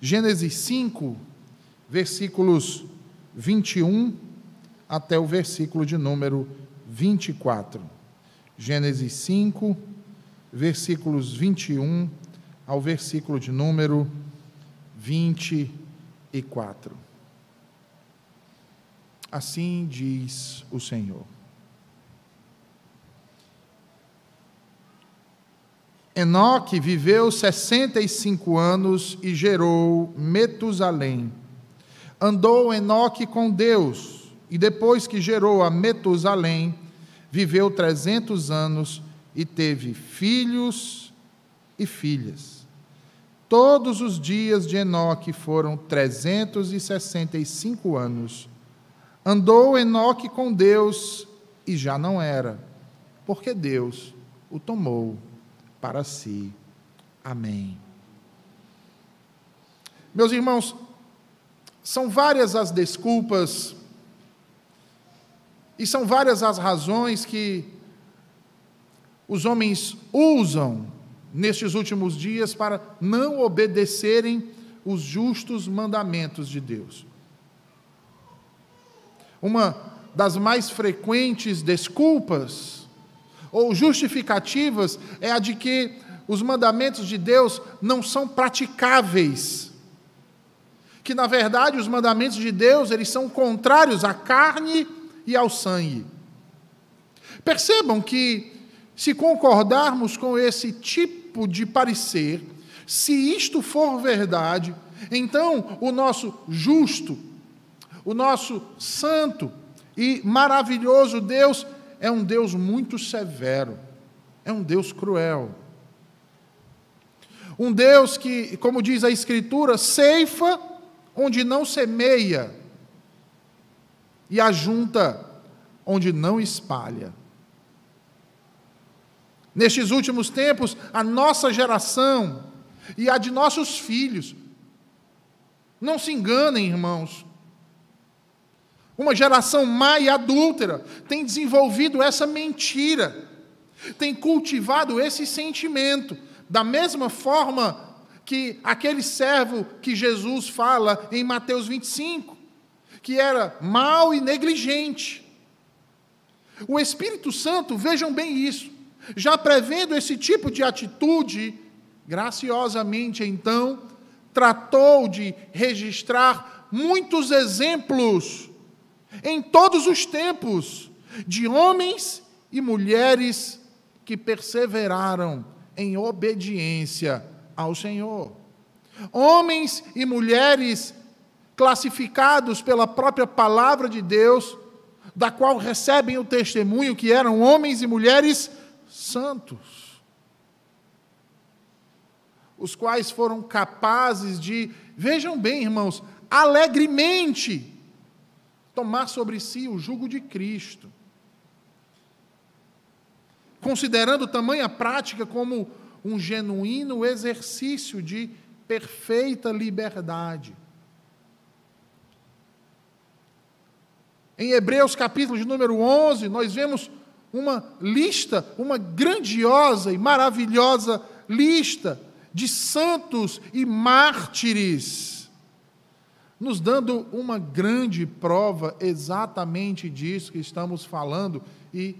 Gênesis 5, versículos 21 até o versículo de número 24. Gênesis 5, versículos 21 ao versículo de número 24. Assim diz o Senhor. Enoque viveu 65 anos e gerou Metusalém. Andou Enoque com Deus, e depois que gerou a Metusalém, viveu 300 anos e teve filhos e filhas. Todos os dias de Enoque foram 365 anos. Andou Enoque com Deus e já não era, porque Deus o tomou para si. Amém. Meus irmãos, são várias as desculpas e são várias as razões que os homens usam nestes últimos dias para não obedecerem os justos mandamentos de Deus. Uma das mais frequentes desculpas ou justificativas é a de que os mandamentos de Deus não são praticáveis. Que na verdade os mandamentos de Deus, eles são contrários à carne e ao sangue. Percebam que se concordarmos com esse tipo de parecer, se isto for verdade, então o nosso justo, o nosso santo e maravilhoso Deus é um Deus muito severo, é um Deus cruel. Um Deus que, como diz a Escritura, ceifa onde não semeia e ajunta onde não espalha. Nestes últimos tempos, a nossa geração e a de nossos filhos, não se enganem, irmãos, uma geração má e adúltera tem desenvolvido essa mentira, tem cultivado esse sentimento, da mesma forma que aquele servo que Jesus fala em Mateus 25, que era mau e negligente. O Espírito Santo, vejam bem isso, já prevendo esse tipo de atitude, graciosamente então, tratou de registrar muitos exemplos em todos os tempos, de homens e mulheres que perseveraram em obediência ao Senhor. Homens e mulheres classificados pela própria palavra de Deus, da qual recebem o testemunho que eram homens e mulheres santos, os quais foram capazes de, vejam bem, irmãos, alegremente tomar sobre si o jugo de Cristo. Considerando tamanha prática como um genuíno exercício de perfeita liberdade. Em Hebreus capítulo de número 11, nós vemos uma lista, uma grandiosa e maravilhosa lista de santos e mártires nos dando uma grande prova exatamente disso que estamos falando e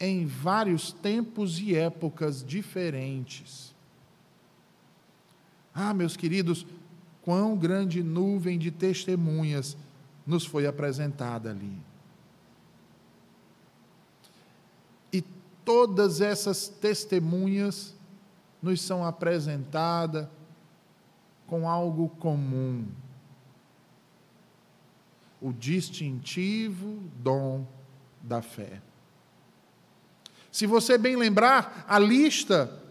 em vários tempos e épocas diferentes. Ah, meus queridos, quão grande nuvem de testemunhas nos foi apresentada ali. E todas essas testemunhas nos são apresentadas com algo comum o distintivo dom da fé. Se você bem lembrar, a lista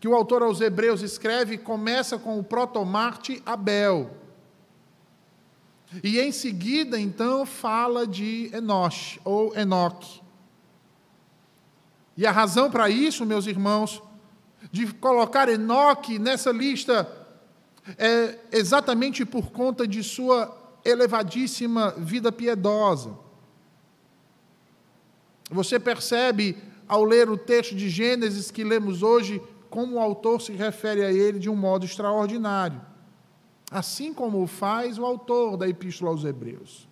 que o autor aos Hebreus escreve começa com o protomarte Abel. E em seguida, então, fala de Enoch ou Enoque. E a razão para isso, meus irmãos, de colocar Enoque nessa lista é exatamente por conta de sua elevadíssima vida piedosa. Você percebe, ao ler o texto de Gênesis que lemos hoje, como o autor se refere a ele de um modo extraordinário. assim como o faz o autor da Epístola aos Hebreus.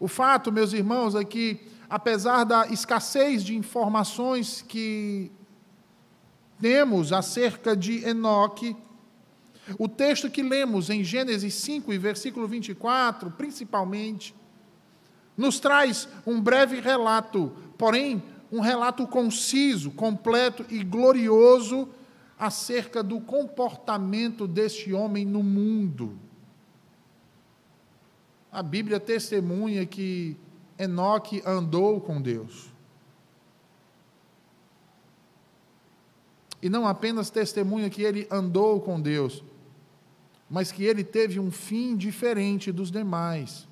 O fato, meus irmãos, é que, apesar da escassez de informações que temos acerca de Enoque, o texto que lemos em Gênesis 5 e versículo 24, principalmente, nos traz um breve relato, porém, um relato conciso, completo e glorioso acerca do comportamento deste homem no mundo. A Bíblia testemunha que Enoque andou com Deus. E não apenas testemunha que ele andou com Deus, mas que ele teve um fim diferente dos demais.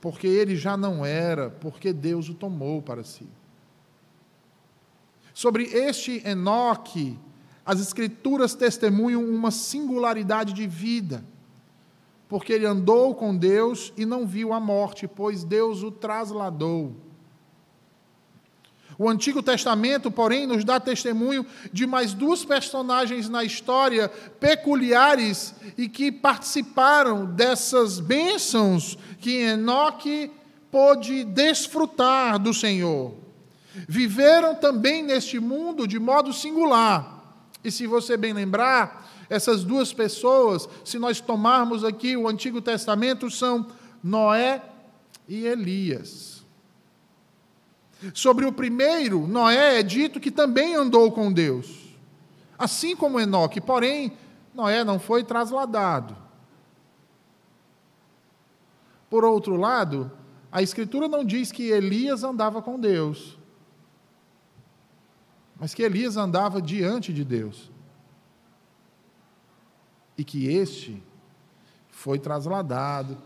Porque ele já não era, porque Deus o tomou para si. Sobre este Enoque, as Escrituras testemunham uma singularidade de vida, porque ele andou com Deus e não viu a morte, pois Deus o trasladou. O Antigo Testamento, porém, nos dá testemunho de mais duas personagens na história peculiares e que participaram dessas bênçãos que Enoque pôde desfrutar do Senhor viveram também neste mundo de modo singular. E se você bem lembrar, essas duas pessoas, se nós tomarmos aqui o Antigo Testamento, são Noé e Elias. Sobre o primeiro, Noé é dito que também andou com Deus, assim como Enoque, porém, Noé não foi trasladado. Por outro lado, a Escritura não diz que Elias andava com Deus mas que Elias andava diante de Deus. E que este foi trasladado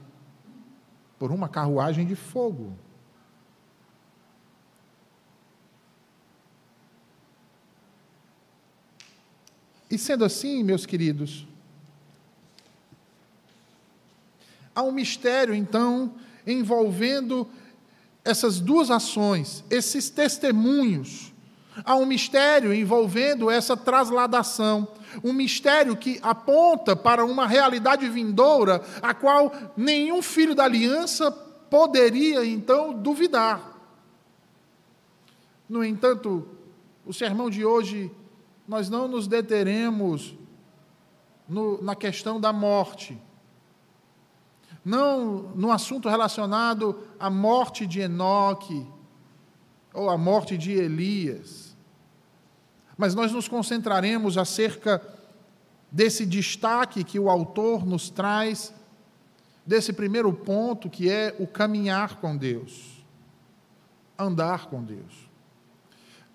por uma carruagem de fogo. E sendo assim, meus queridos, há um mistério, então, envolvendo essas duas ações, esses testemunhos Há um mistério envolvendo essa trasladação, um mistério que aponta para uma realidade vindoura, a qual nenhum filho da aliança poderia então duvidar. No entanto, o sermão de hoje, nós não nos deteremos no, na questão da morte, não no assunto relacionado à morte de Enoque, ou à morte de Elias mas nós nos concentraremos acerca desse destaque que o autor nos traz, desse primeiro ponto que é o caminhar com Deus, andar com Deus.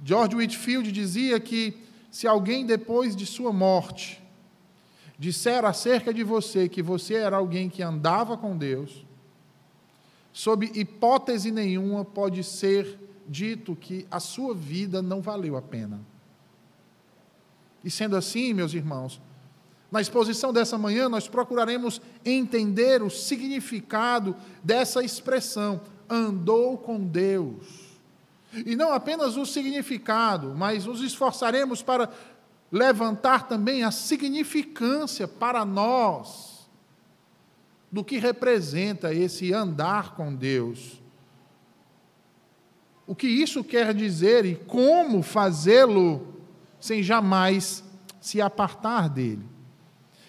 George Whitfield dizia que se alguém depois de sua morte disser acerca de você que você era alguém que andava com Deus, sob hipótese nenhuma pode ser dito que a sua vida não valeu a pena. E sendo assim, meus irmãos, na exposição dessa manhã, nós procuraremos entender o significado dessa expressão, andou com Deus. E não apenas o significado, mas nos esforçaremos para levantar também a significância para nós do que representa esse andar com Deus. O que isso quer dizer e como fazê-lo sem jamais se apartar dele.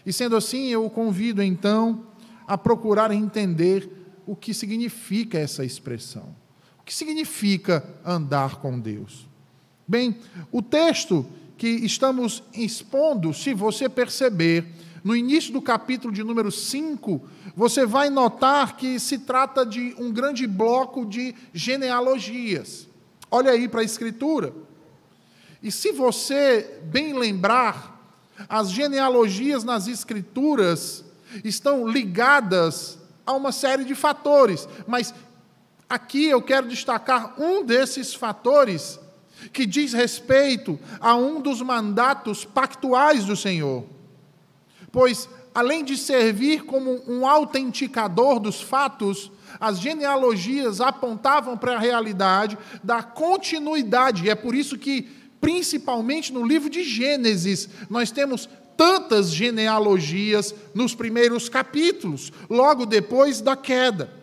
E sendo assim, eu o convido então a procurar entender o que significa essa expressão. Que significa andar com Deus? Bem, o texto que estamos expondo, se você perceber, no início do capítulo de número 5, você vai notar que se trata de um grande bloco de genealogias. Olha aí para a Escritura. E se você bem lembrar, as genealogias nas Escrituras estão ligadas a uma série de fatores, mas aqui eu quero destacar um desses fatores que diz respeito a um dos mandatos pactuais do Senhor. Pois, além de servir como um autenticador dos fatos, as genealogias apontavam para a realidade da continuidade, e é por isso que principalmente no livro de Gênesis, nós temos tantas genealogias nos primeiros capítulos, logo depois da queda.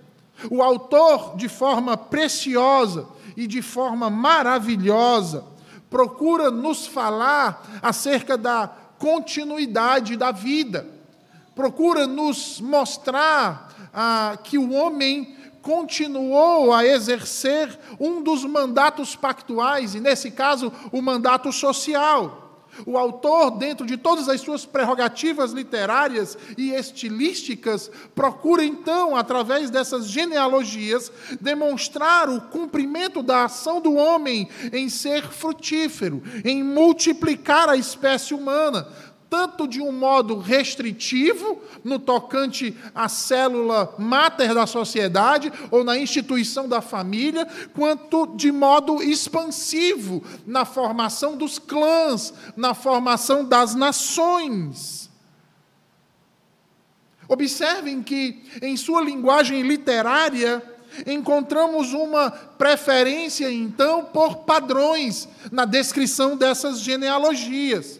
O autor, de forma preciosa e de forma maravilhosa, procura nos falar acerca da continuidade da vida, procura nos mostrar ah, que o homem continuou a exercer um dos mandatos pactuais, e nesse caso, o mandato social. O autor, dentro de todas as suas prerrogativas literárias e estilísticas, procura então, através dessas genealogias, demonstrar o cumprimento da ação do homem em ser frutífero, em multiplicar a espécie humana, tanto de um modo restritivo, no tocante à célula máter da sociedade ou na instituição da família, quanto de modo expansivo na formação dos clãs, na formação das nações. Observem que, em sua linguagem literária, encontramos uma preferência, então, por padrões na descrição dessas genealogias.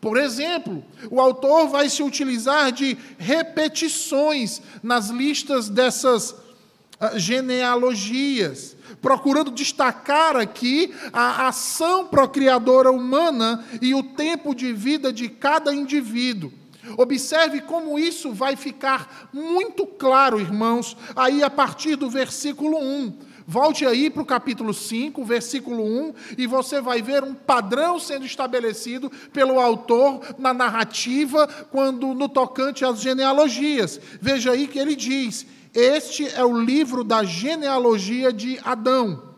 Por exemplo, o autor vai se utilizar de repetições nas listas dessas uh, genealogias, procurando destacar aqui a ação procriadora humana e o tempo de vida de cada indivíduo. Observe como isso vai ficar muito claro, irmãos, aí a partir do versículo 1. Volte aí para o capítulo 5, versículo 1, e você vai ver um padrão sendo estabelecido pelo autor na narrativa, quando no tocante às genealogias. Veja aí que ele diz: Este é o livro da genealogia de Adão.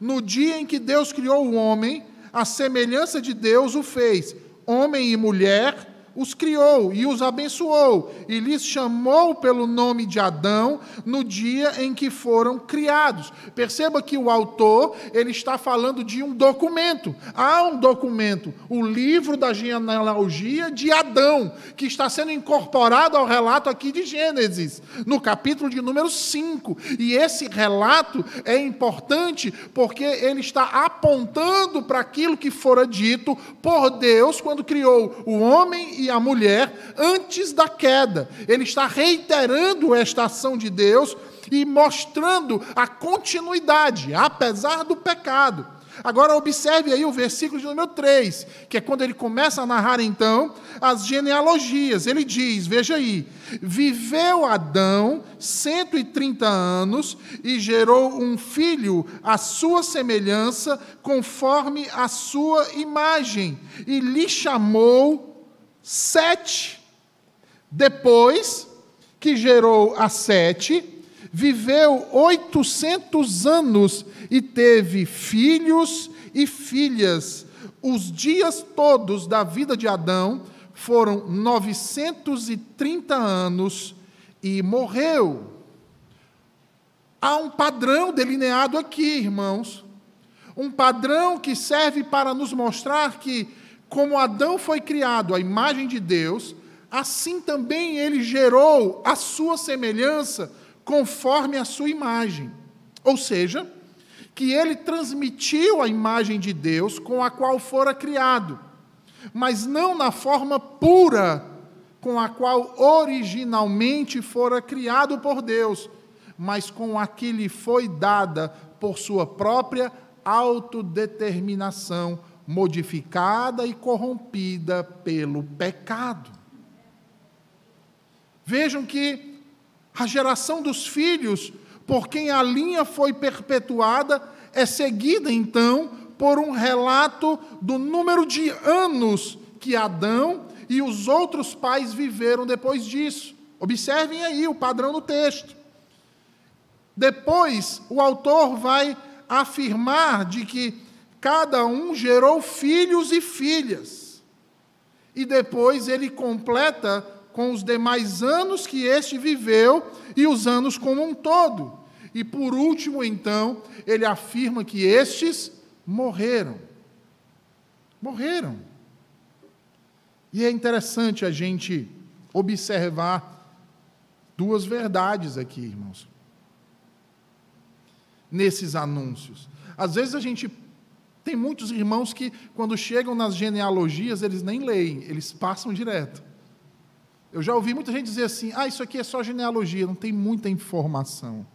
No dia em que Deus criou o homem, a semelhança de Deus o fez, homem e mulher os criou e os abençoou, e lhes chamou pelo nome de Adão no dia em que foram criados. Perceba que o autor, ele está falando de um documento. Há um documento, o livro da genealogia de Adão, que está sendo incorporado ao relato aqui de Gênesis, no capítulo de número 5. E esse relato é importante porque ele está apontando para aquilo que fora dito por Deus quando criou o homem e a mulher antes da queda. Ele está reiterando esta ação de Deus e mostrando a continuidade, apesar do pecado. Agora observe aí o versículo de número 3, que é quando ele começa a narrar então as genealogias. Ele diz: Veja aí, viveu Adão 130 anos e gerou um filho à sua semelhança, conforme a sua imagem, e lhe chamou Sete. Depois que gerou a Sete, viveu oitocentos anos e teve filhos e filhas. Os dias todos da vida de Adão foram 930 anos e morreu. Há um padrão delineado aqui, irmãos. Um padrão que serve para nos mostrar que como Adão foi criado à imagem de Deus, assim também ele gerou a sua semelhança conforme a sua imagem. Ou seja, que ele transmitiu a imagem de Deus com a qual fora criado, mas não na forma pura com a qual originalmente fora criado por Deus, mas com a que lhe foi dada por sua própria autodeterminação modificada e corrompida pelo pecado. Vejam que a geração dos filhos, por quem a linha foi perpetuada, é seguida então por um relato do número de anos que Adão e os outros pais viveram depois disso. Observem aí o padrão do texto. Depois, o autor vai afirmar de que Cada um gerou filhos e filhas. E depois ele completa com os demais anos que este viveu e os anos como um todo. E por último, então, ele afirma que estes morreram. Morreram. E é interessante a gente observar duas verdades aqui, irmãos, nesses anúncios. Às vezes a gente Tem muitos irmãos que, quando chegam nas genealogias, eles nem leem, eles passam direto. Eu já ouvi muita gente dizer assim: ah, isso aqui é só genealogia, não tem muita informação.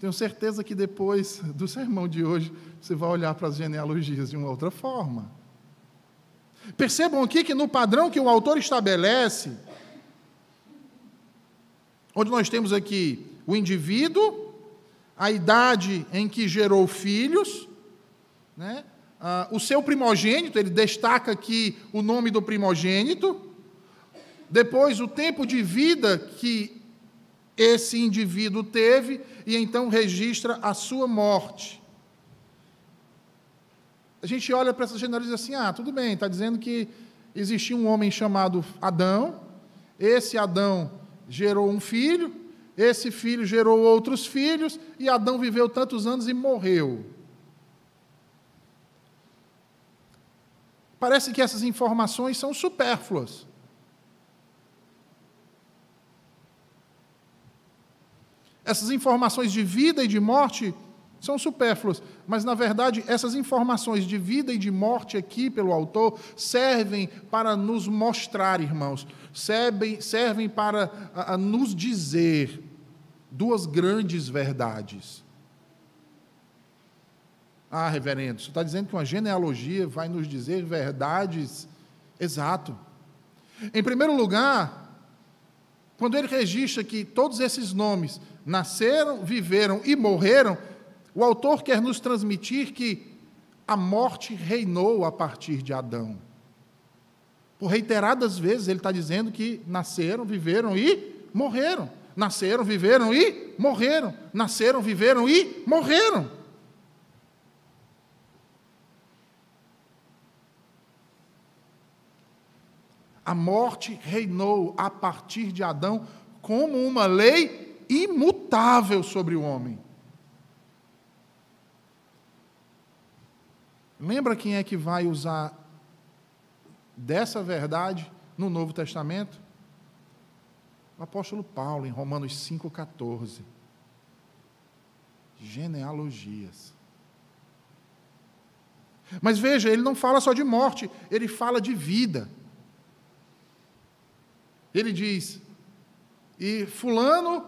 Tenho certeza que depois do sermão de hoje, você vai olhar para as genealogias de uma outra forma. Percebam aqui que no padrão que o autor estabelece, onde nós temos aqui o indivíduo, a idade em que gerou filhos, né? Ah, o seu primogênito, ele destaca aqui o nome do primogênito, depois o tempo de vida que esse indivíduo teve, e então registra a sua morte. A gente olha para essa genealogia e diz assim: ah, tudo bem, está dizendo que existia um homem chamado Adão, esse Adão gerou um filho, esse filho gerou outros filhos, e Adão viveu tantos anos e morreu. Parece que essas informações são supérfluas. Essas informações de vida e de morte são supérfluas, mas na verdade essas informações de vida e de morte aqui pelo autor servem para nos mostrar, irmãos, servem, servem para a, a nos dizer duas grandes verdades. Ah, reverendo, você está dizendo que uma genealogia vai nos dizer verdades? Exato. Em primeiro lugar, quando ele registra que todos esses nomes nasceram, viveram e morreram, o autor quer nos transmitir que a morte reinou a partir de Adão. Por reiteradas vezes ele está dizendo que nasceram, viveram e morreram. Nasceram, viveram e morreram. Nasceram, viveram e morreram. A morte reinou a partir de Adão como uma lei imutável sobre o homem. Lembra quem é que vai usar dessa verdade no Novo Testamento? O apóstolo Paulo, em Romanos 5,14. Genealogias. Mas veja, ele não fala só de morte, ele fala de vida. Ele diz: e Fulano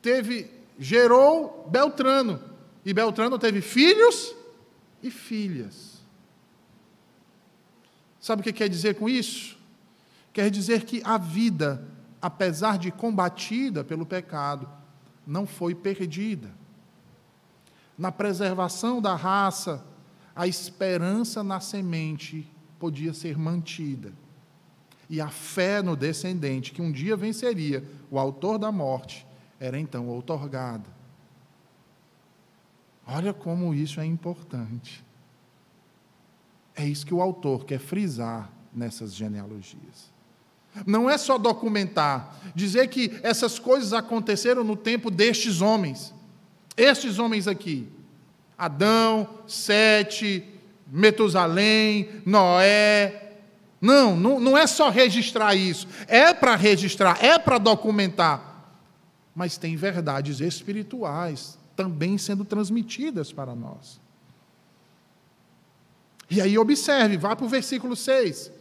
teve, gerou Beltrano, e Beltrano teve filhos e filhas. Sabe o que quer dizer com isso? Quer dizer que a vida, apesar de combatida pelo pecado, não foi perdida. Na preservação da raça, a esperança na semente podia ser mantida. E a fé no descendente, que um dia venceria o autor da morte, era então outorgada. Olha como isso é importante. É isso que o autor quer frisar nessas genealogias. Não é só documentar, dizer que essas coisas aconteceram no tempo destes homens. Estes homens aqui: Adão, Sete, Metusalém, Noé. Não, não, não é só registrar isso. É para registrar, é para documentar mas tem verdades espirituais também sendo transmitidas para nós. E aí observe, vá para o versículo 6.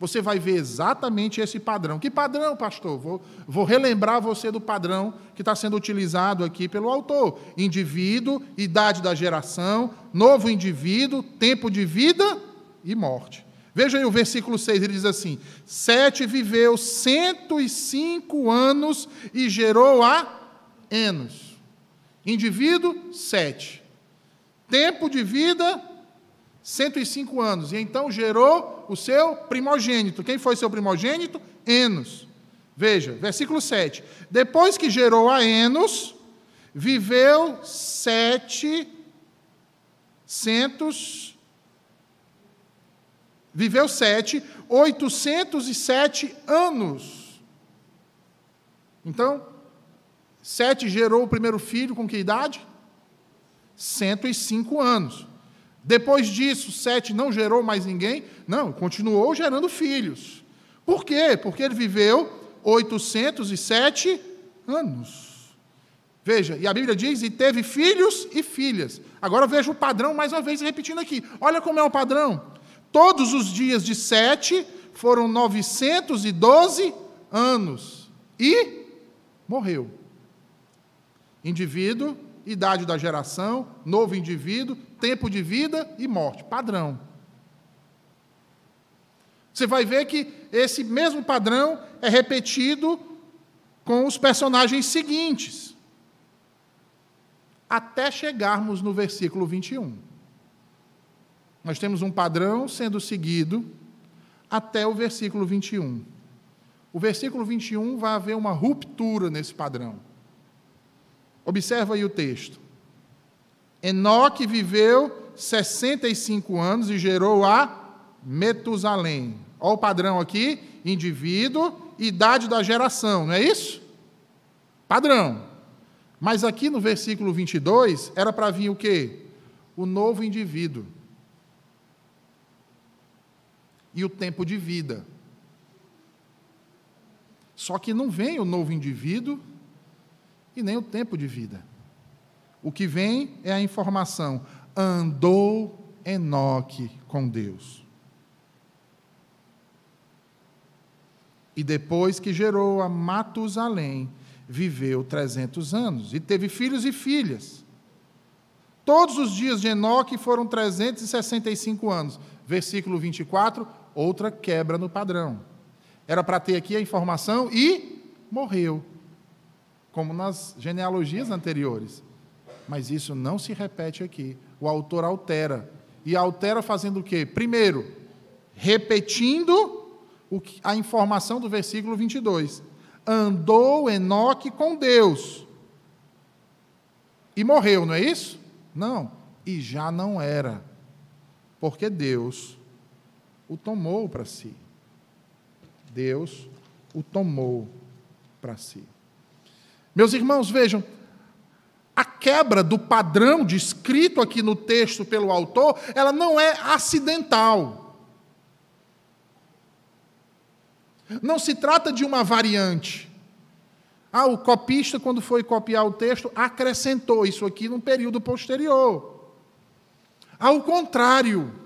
Você vai ver exatamente esse padrão. Que padrão, pastor? Vou, vou relembrar você do padrão que está sendo utilizado aqui pelo autor: indivíduo, idade da geração, novo indivíduo, tempo de vida e morte. Veja aí o versículo 6, ele diz assim: Sete viveu 105 anos e gerou a Enos. Indivíduo, sete. Tempo de vida, 105 anos. E então gerou o seu primogênito. Quem foi seu primogênito? Enos. Veja, versículo 7. Depois que gerou a Enos, viveu sete centos Viveu sete, 807 anos. Então, Sete gerou o primeiro filho com que idade? 105 anos. Depois disso, Sete não gerou mais ninguém? Não, continuou gerando filhos. Por quê? Porque ele viveu 807 anos. Veja, e a Bíblia diz: e teve filhos e filhas. Agora veja o padrão mais uma vez repetindo aqui. Olha como é o padrão. Todos os dias de sete foram 912 anos. E morreu. Indivíduo, idade da geração, novo indivíduo, tempo de vida e morte. Padrão. Você vai ver que esse mesmo padrão é repetido com os personagens seguintes, até chegarmos no versículo 21. Nós temos um padrão sendo seguido até o versículo 21. O versículo 21 vai haver uma ruptura nesse padrão. Observa aí o texto. Enoque viveu 65 anos e gerou a Metusalém. Olha o padrão aqui: indivíduo, idade da geração, não é isso? Padrão. Mas aqui no versículo 22 era para vir o quê? O novo indivíduo. E o tempo de vida. Só que não vem o novo indivíduo e nem o tempo de vida. O que vem é a informação: andou Enoque com Deus. E depois que gerou a Matusalém, viveu 300 anos e teve filhos e filhas. Todos os dias de Enoque foram 365 anos. Versículo 24, outra quebra no padrão. Era para ter aqui a informação e morreu como nas genealogias anteriores. Mas isso não se repete aqui. O autor altera. E altera fazendo o quê? Primeiro, repetindo a informação do versículo 22. Andou Enoque com Deus. E morreu, não é isso? Não. E já não era. Porque Deus o tomou para si. Deus o tomou para si. Meus irmãos, vejam, a quebra do padrão descrito aqui no texto pelo autor, ela não é acidental. Não se trata de uma variante. Ah, o copista, quando foi copiar o texto, acrescentou isso aqui num período posterior. Ao contrário,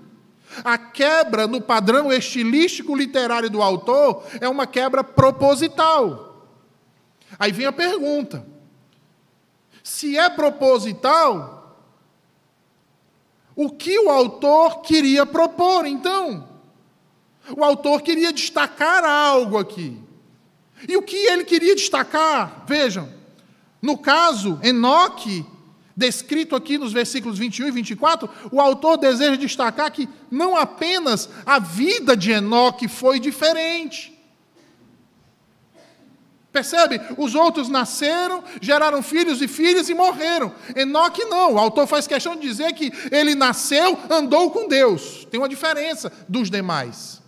a quebra no padrão estilístico literário do autor é uma quebra proposital. Aí vem a pergunta: se é proposital, o que o autor queria propor então? O autor queria destacar algo aqui. E o que ele queria destacar? Vejam, no caso, Enoque, descrito aqui nos versículos 21 e 24, o autor deseja destacar que não apenas a vida de Enoque foi diferente, Percebe? Os outros nasceram, geraram filhos e filhas e morreram. Enoque não. O autor faz questão de dizer que ele nasceu, andou com Deus. Tem uma diferença dos demais.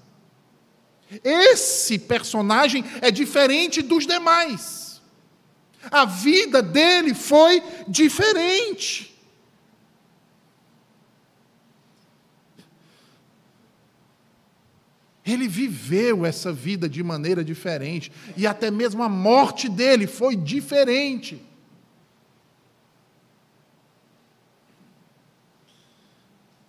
Esse personagem é diferente dos demais. A vida dele foi diferente. Ele viveu essa vida de maneira diferente, e até mesmo a morte dele foi diferente.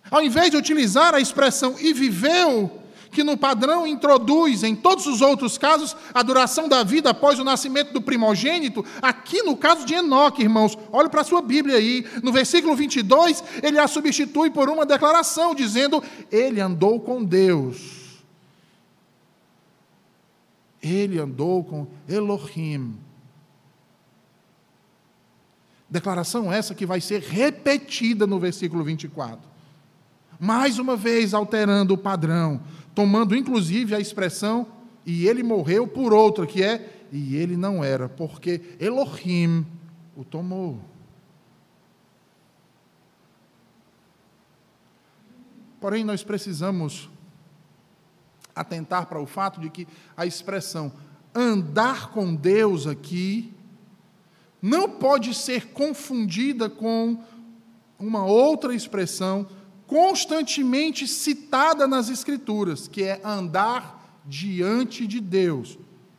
Ao invés de utilizar a expressão e viveu, que no padrão introduz em todos os outros casos a duração da vida após o nascimento do primogênito, aqui no caso de Enoque, irmãos, olhe para a sua Bíblia aí, no versículo 22, ele a substitui por uma declaração dizendo: Ele andou com Deus ele andou com Elohim. Declaração essa que vai ser repetida no versículo 24. Mais uma vez alterando o padrão, tomando inclusive a expressão e ele morreu por outra, que é e ele não era, porque Elohim o tomou. Porém, nós precisamos atentar para o fato de que a expressão andar com Deus aqui não pode ser confundida com uma outra expressão constantemente citada nas Escrituras, que é andar diante de Deus.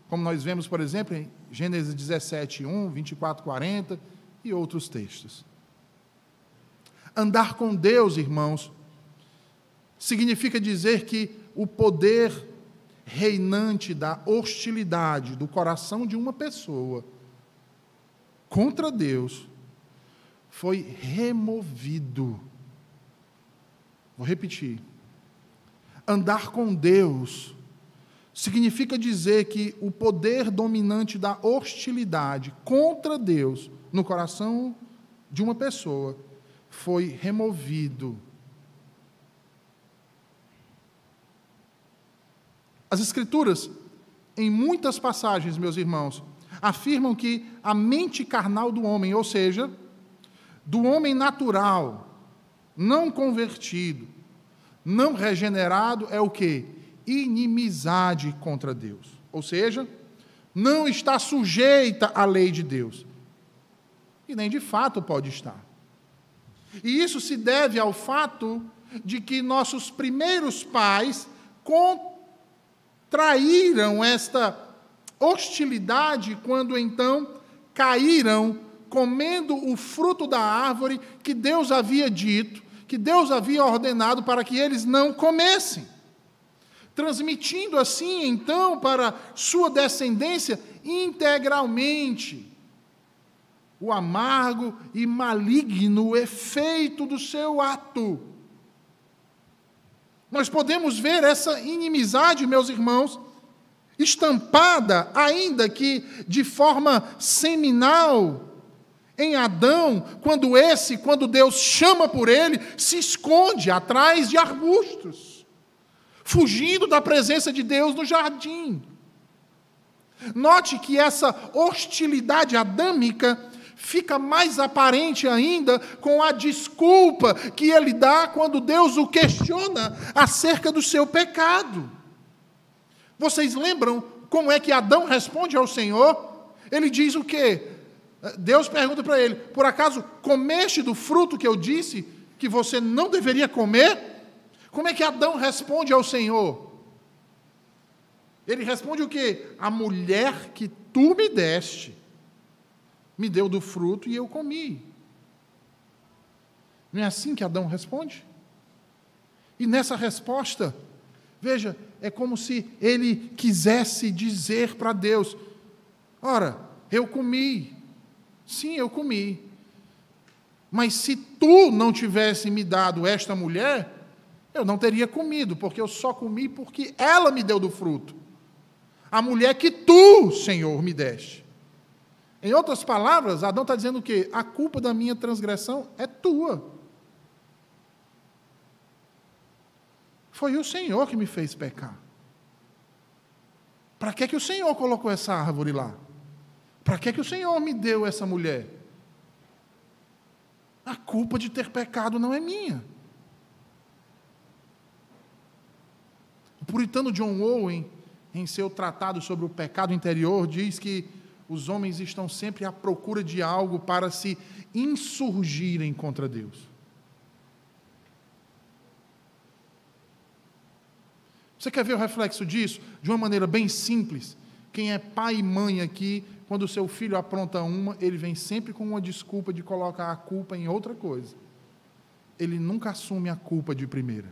Como nós vemos, por exemplo, em Gênesis 17, 1, 24, 40, e outros textos. Andar com Deus, irmãos, significa dizer que o poder reinante da hostilidade do coração de uma pessoa contra Deus foi removido. Vou repetir. Andar com Deus significa dizer que o poder dominante da hostilidade contra Deus no coração de uma pessoa foi removido. As Escrituras, em muitas passagens, meus irmãos, afirmam que a mente carnal do homem, ou seja, do homem natural, não convertido, não regenerado, é o que? Inimizade contra Deus. Ou seja, não está sujeita à lei de Deus. E nem de fato pode estar. E isso se deve ao fato de que nossos primeiros pais contraíram esta hostilidade quando então caíram comendo o fruto da árvore que Deus havia dito, que Deus havia ordenado para que eles não comessem. Transmitindo assim então para sua descendência integralmente o amargo e maligno efeito do seu ato. Nós podemos ver essa inimizade, meus irmãos, estampada, ainda que de forma seminal, em Adão, quando esse, quando Deus chama por ele, se esconde atrás de arbustos, fugindo da presença de Deus no jardim. Note que essa hostilidade adâmica fica mais aparente ainda com a desculpa que ele dá quando Deus o questiona acerca do seu pecado. Vocês lembram como é que Adão responde ao Senhor? Ele diz o quê? Deus pergunta para ele: Por acaso comeste do fruto que eu disse que você não deveria comer? Como é que Adão responde ao Senhor? Ele responde o quê? A mulher que tu me deste me deu do fruto e eu comi. Não é assim que Adão responde? E nessa resposta, veja, é como se ele quisesse dizer para Deus: Ora, eu comi, sim, eu comi, mas se tu não tivesse me dado esta mulher, eu não teria comido, porque eu só comi porque ela me deu do fruto. A mulher que tu, Senhor, me deste. Em outras palavras, Adão está dizendo o quê? A culpa da minha transgressão é tua. Foi o Senhor que me fez pecar. Para que, que o Senhor colocou essa árvore lá? Para que, que o Senhor me deu essa mulher? A culpa de ter pecado não é minha. O puritano John Owen, em seu tratado sobre o pecado interior, diz que os homens estão sempre à procura de algo para se insurgirem contra Deus. Você quer ver o reflexo disso? De uma maneira bem simples. Quem é pai e mãe aqui, quando o seu filho apronta uma, ele vem sempre com uma desculpa de colocar a culpa em outra coisa. Ele nunca assume a culpa de primeira.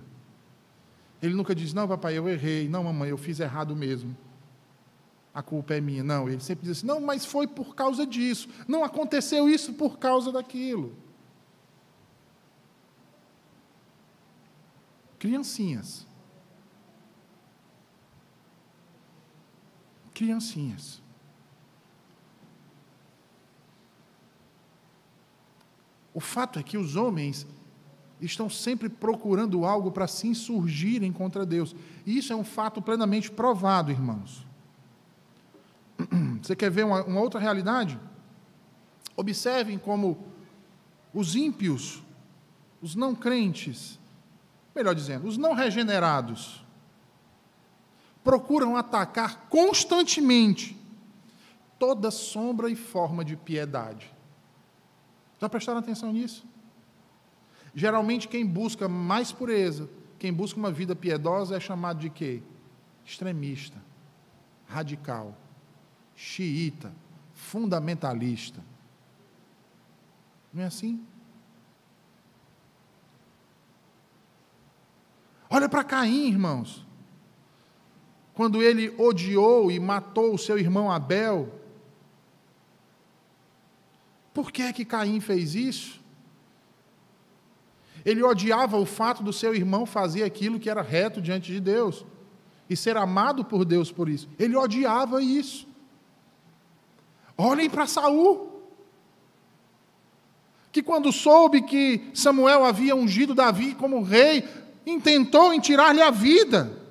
Ele nunca diz: Não, papai, eu errei. Não, mamãe, eu fiz errado mesmo a culpa é minha. Não, ele sempre diz assim: não, mas foi por causa disso. Não aconteceu isso por causa daquilo. Criancinhas. Criancinhas. O fato é que os homens estão sempre procurando algo para se insurgirem contra Deus. E isso é um fato plenamente provado, irmãos. Você quer ver uma, uma outra realidade? Observem como os ímpios, os não crentes, melhor dizendo, os não regenerados, procuram atacar constantemente toda sombra e forma de piedade. Já prestaram atenção nisso? Geralmente, quem busca mais pureza, quem busca uma vida piedosa, é chamado de quê? Extremista, radical xiita, fundamentalista. Não é assim? Olha para Caim, irmãos. Quando ele odiou e matou o seu irmão Abel. Por que é que Caim fez isso? Ele odiava o fato do seu irmão fazer aquilo que era reto diante de Deus e ser amado por Deus por isso. Ele odiava isso. Olhem para Saul, que quando soube que Samuel havia ungido Davi como rei, intentou em tirar-lhe a vida.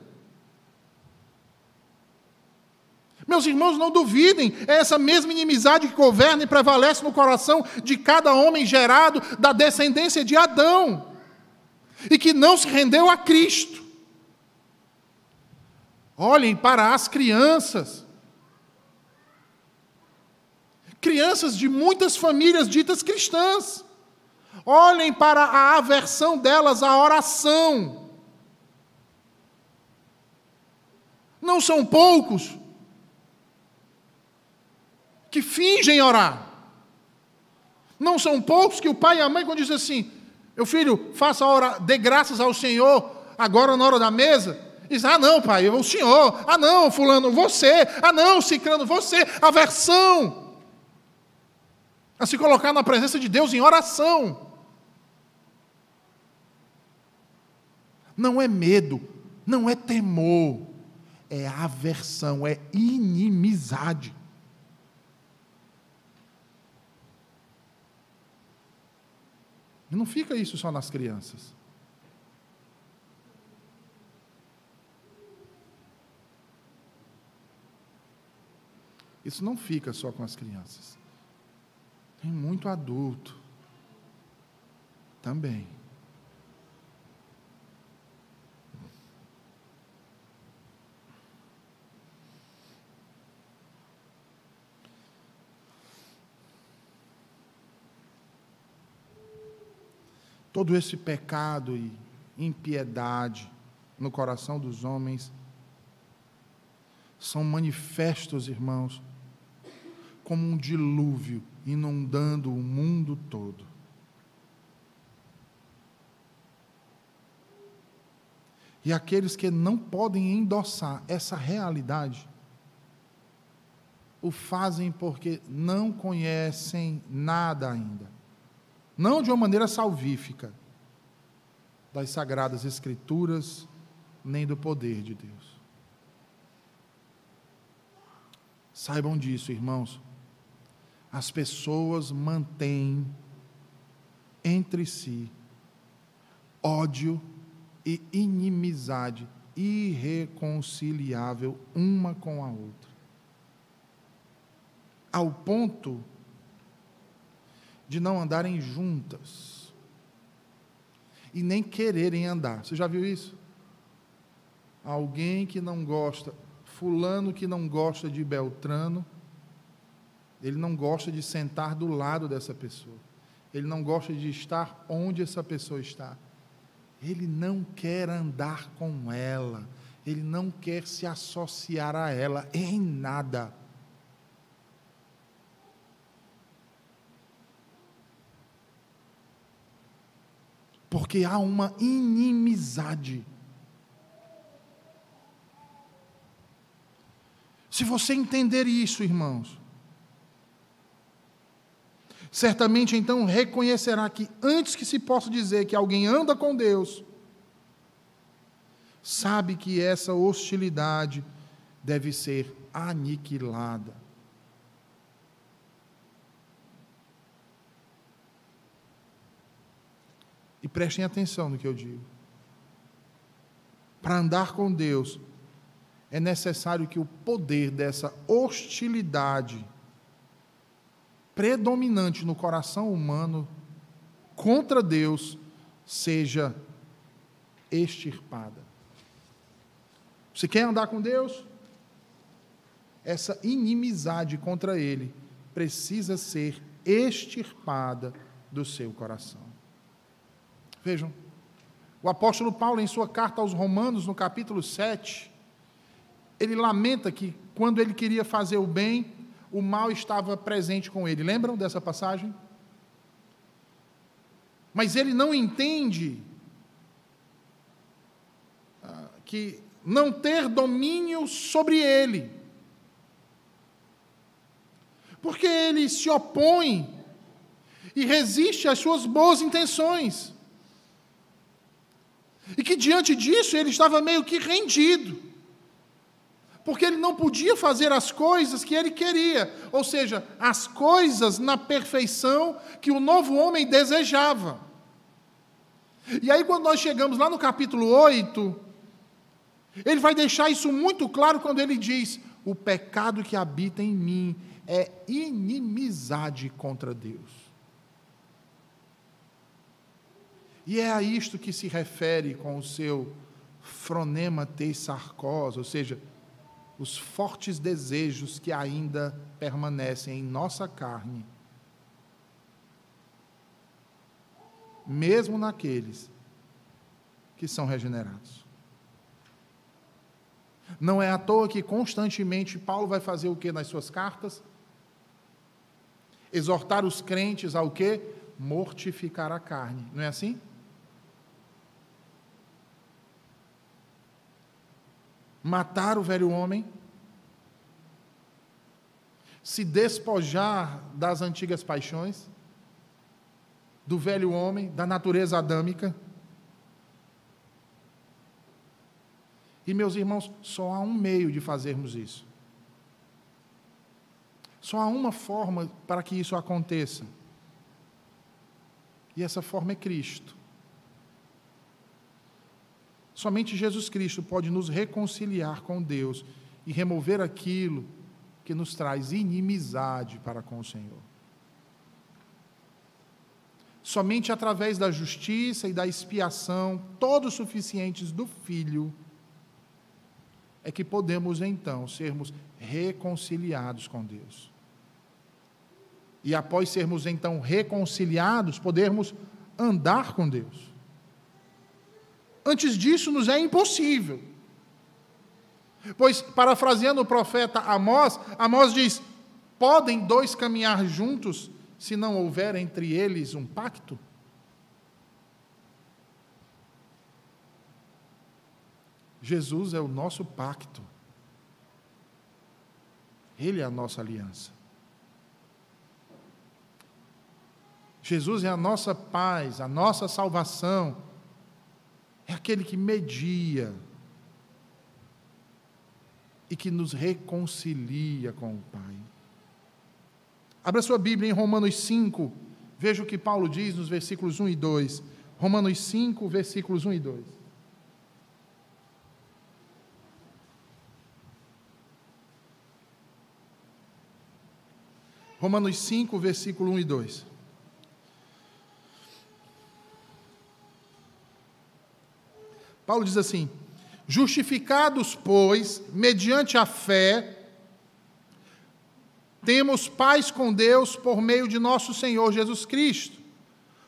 Meus irmãos, não duvidem, é essa mesma inimizade que governa e prevalece no coração de cada homem gerado da descendência de Adão e que não se rendeu a Cristo. Olhem para as crianças. Crianças de muitas famílias ditas cristãs. Olhem para a aversão delas à oração. Não são poucos que fingem orar. Não são poucos que o pai e a mãe, quando dizem assim: meu filho, faça a hora, dê graças ao Senhor, agora na hora da mesa. Diz, ah não, pai, o senhor, ah não, fulano, você, ah não, ciclano, você, aversão. A se colocar na presença de Deus em oração. Não é medo, não é temor, é aversão, é inimizade. E não fica isso só nas crianças. Isso não fica só com as crianças. Tem muito adulto também. Todo esse pecado e impiedade no coração dos homens são manifestos, irmãos, como um dilúvio inundando o mundo todo. E aqueles que não podem endossar essa realidade, o fazem porque não conhecem nada ainda não de uma maneira salvífica, das sagradas Escrituras, nem do poder de Deus. Saibam disso, irmãos. As pessoas mantêm entre si ódio e inimizade irreconciliável uma com a outra. Ao ponto de não andarem juntas e nem quererem andar. Você já viu isso? Alguém que não gosta, fulano que não gosta de Beltrano, ele não gosta de sentar do lado dessa pessoa. Ele não gosta de estar onde essa pessoa está. Ele não quer andar com ela. Ele não quer se associar a ela em nada. Porque há uma inimizade. Se você entender isso, irmãos, certamente então reconhecerá que antes que se possa dizer que alguém anda com Deus, sabe que essa hostilidade deve ser aniquilada. E prestem atenção no que eu digo. Para andar com Deus, é necessário que o poder dessa hostilidade predominante no coração humano contra Deus seja extirpada. Você quer andar com Deus? Essa inimizade contra Ele precisa ser extirpada do seu coração. Vejam, o apóstolo Paulo, em sua carta aos Romanos, no capítulo 7, ele lamenta que quando ele queria fazer o bem, o mal estava presente com ele. Lembram dessa passagem? Mas ele não entende ah, que não ter domínio sobre ele. Porque ele se opõe e resiste às suas boas intenções. E que diante disso ele estava meio que rendido porque ele não podia fazer as coisas que ele queria, ou seja, as coisas na perfeição que o novo homem desejava. E aí, quando nós chegamos lá no capítulo 8, ele vai deixar isso muito claro quando ele diz: O pecado que habita em mim é inimizade contra Deus. E é a isto que se refere com o seu fronema sarcos, ou seja, os fortes desejos que ainda permanecem em nossa carne, mesmo naqueles que são regenerados. Não é à toa que constantemente Paulo vai fazer o que nas suas cartas? Exortar os crentes ao que? Mortificar a carne. Não é assim? Matar o velho homem, se despojar das antigas paixões, do velho homem, da natureza adâmica. E, meus irmãos, só há um meio de fazermos isso. Só há uma forma para que isso aconteça. E essa forma é Cristo. Somente Jesus Cristo pode nos reconciliar com Deus e remover aquilo que nos traz inimizade para com o Senhor. Somente através da justiça e da expiação, todos suficientes do Filho, é que podemos então sermos reconciliados com Deus. E após sermos então reconciliados, podermos andar com Deus. Antes disso, nos é impossível. Pois, parafraseando o profeta Amós, Amós diz: podem dois caminhar juntos se não houver entre eles um pacto? Jesus é o nosso pacto. Ele é a nossa aliança. Jesus é a nossa paz, a nossa salvação é aquele que media e que nos reconcilia com o Pai. Abra sua Bíblia em Romanos 5, veja o que Paulo diz nos versículos 1 e 2. Romanos 5, versículos 1 e 2. Romanos 5, versículo 1 e 2. Paulo diz assim: Justificados, pois, mediante a fé, temos paz com Deus por meio de nosso Senhor Jesus Cristo,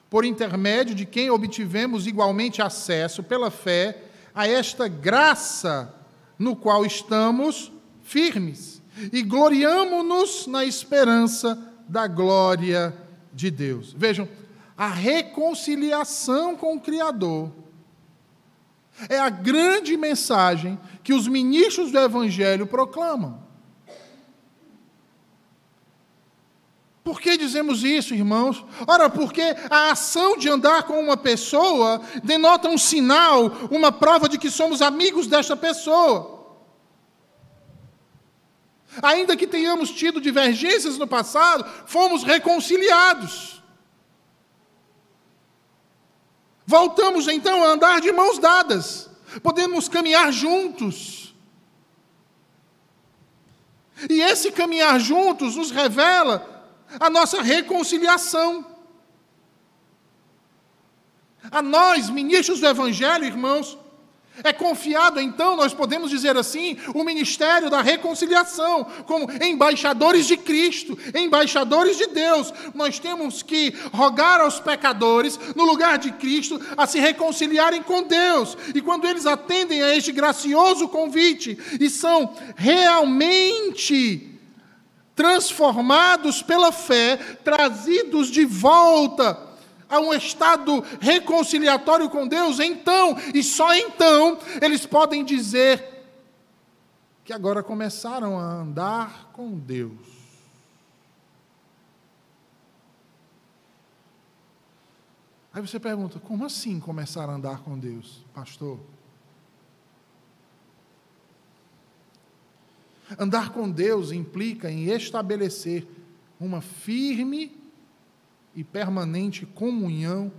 por intermédio de quem obtivemos igualmente acesso pela fé a esta graça no qual estamos firmes e gloriamo-nos na esperança da glória de Deus. Vejam, a reconciliação com o Criador é a grande mensagem que os ministros do Evangelho proclamam. Por que dizemos isso, irmãos? Ora, porque a ação de andar com uma pessoa denota um sinal, uma prova de que somos amigos desta pessoa. Ainda que tenhamos tido divergências no passado, fomos reconciliados. Voltamos então a andar de mãos dadas, podemos caminhar juntos. E esse caminhar juntos nos revela a nossa reconciliação. A nós, ministros do Evangelho, irmãos, é confiado, então, nós podemos dizer assim, o ministério da reconciliação, como embaixadores de Cristo, embaixadores de Deus. Nós temos que rogar aos pecadores, no lugar de Cristo, a se reconciliarem com Deus. E quando eles atendem a este gracioso convite e são realmente transformados pela fé, trazidos de volta a um estado reconciliatório com Deus, então, e só então, eles podem dizer que agora começaram a andar com Deus. Aí você pergunta: como assim começar a andar com Deus, pastor? Andar com Deus implica em estabelecer uma firme e permanente comunhão,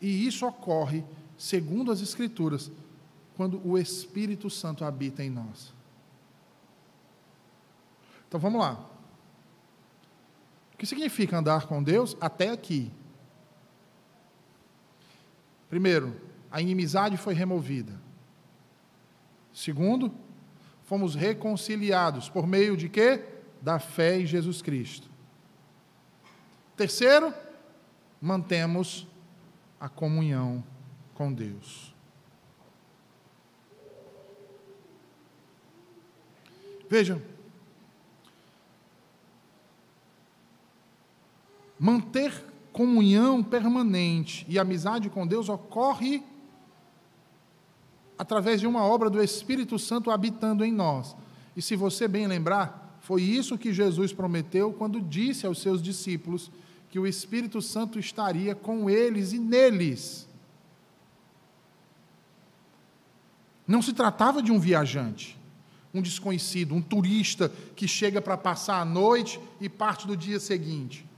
e isso ocorre, segundo as Escrituras, quando o Espírito Santo habita em nós. Então vamos lá que significa andar com Deus até aqui? Primeiro, a inimizade foi removida. Segundo, fomos reconciliados por meio de quê? Da fé em Jesus Cristo. Terceiro, mantemos a comunhão com Deus. Vejam, Manter comunhão permanente e amizade com Deus ocorre através de uma obra do Espírito Santo habitando em nós. E se você bem lembrar, foi isso que Jesus prometeu quando disse aos seus discípulos que o Espírito Santo estaria com eles e neles. Não se tratava de um viajante, um desconhecido, um turista que chega para passar a noite e parte do dia seguinte.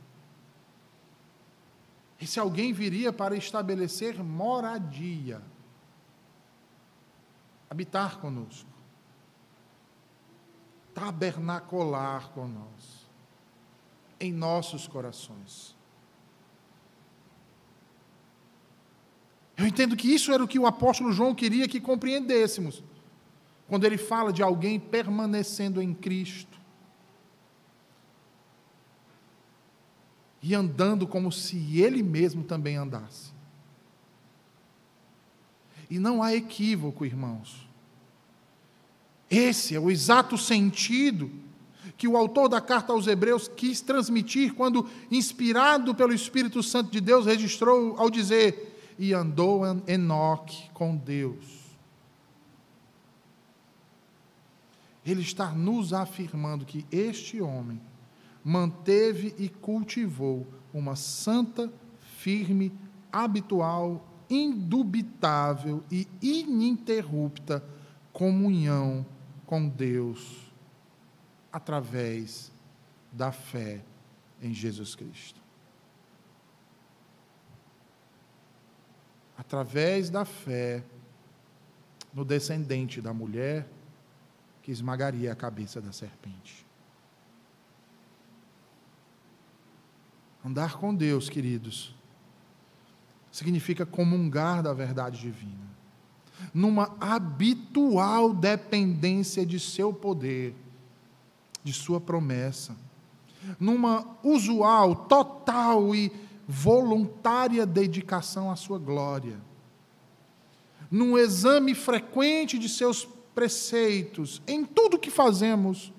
Esse alguém viria para estabelecer moradia, habitar conosco, tabernacular conosco, em nossos corações. Eu entendo que isso era o que o apóstolo João queria que compreendêssemos, quando ele fala de alguém permanecendo em Cristo. e andando como se ele mesmo também andasse. E não há equívoco, irmãos. Esse é o exato sentido que o autor da carta aos Hebreus quis transmitir quando, inspirado pelo Espírito Santo de Deus, registrou ao dizer: E andou Enoque com Deus. Ele está nos afirmando que este homem manteve e cultivou uma santa, firme, habitual, indubitável e ininterrupta comunhão com Deus através da fé em Jesus Cristo. Através da fé no descendente da mulher que esmagaria a cabeça da serpente. Andar com Deus, queridos, significa comungar da verdade divina, numa habitual dependência de seu poder, de sua promessa, numa usual, total e voluntária dedicação à sua glória, num exame frequente de seus preceitos, em tudo que fazemos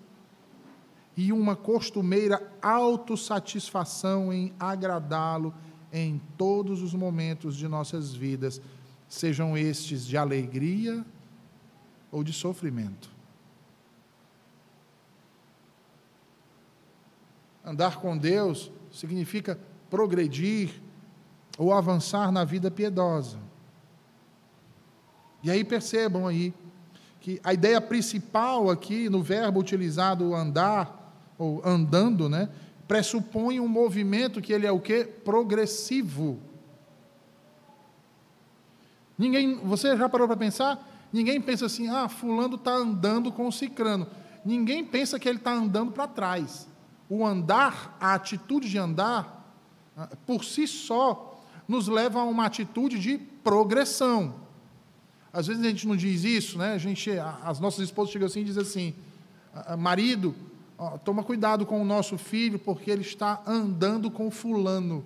e uma costumeira autossatisfação em agradá-lo em todos os momentos de nossas vidas, sejam estes de alegria ou de sofrimento. Andar com Deus significa progredir ou avançar na vida piedosa. E aí percebam aí que a ideia principal aqui no verbo utilizado andar ou andando, né, pressupõe um movimento que ele é o quê? Progressivo. Ninguém, você já parou para pensar? Ninguém pensa assim, ah, fulano está andando com o cicrano. Ninguém pensa que ele está andando para trás. O andar, a atitude de andar, ah, por si só, nos leva a uma atitude de progressão. Às vezes a gente não diz isso, né? A gente, as nossas esposas chegam assim e dizem assim, ah, marido, toma cuidado com o nosso filho, porque ele está andando com fulano.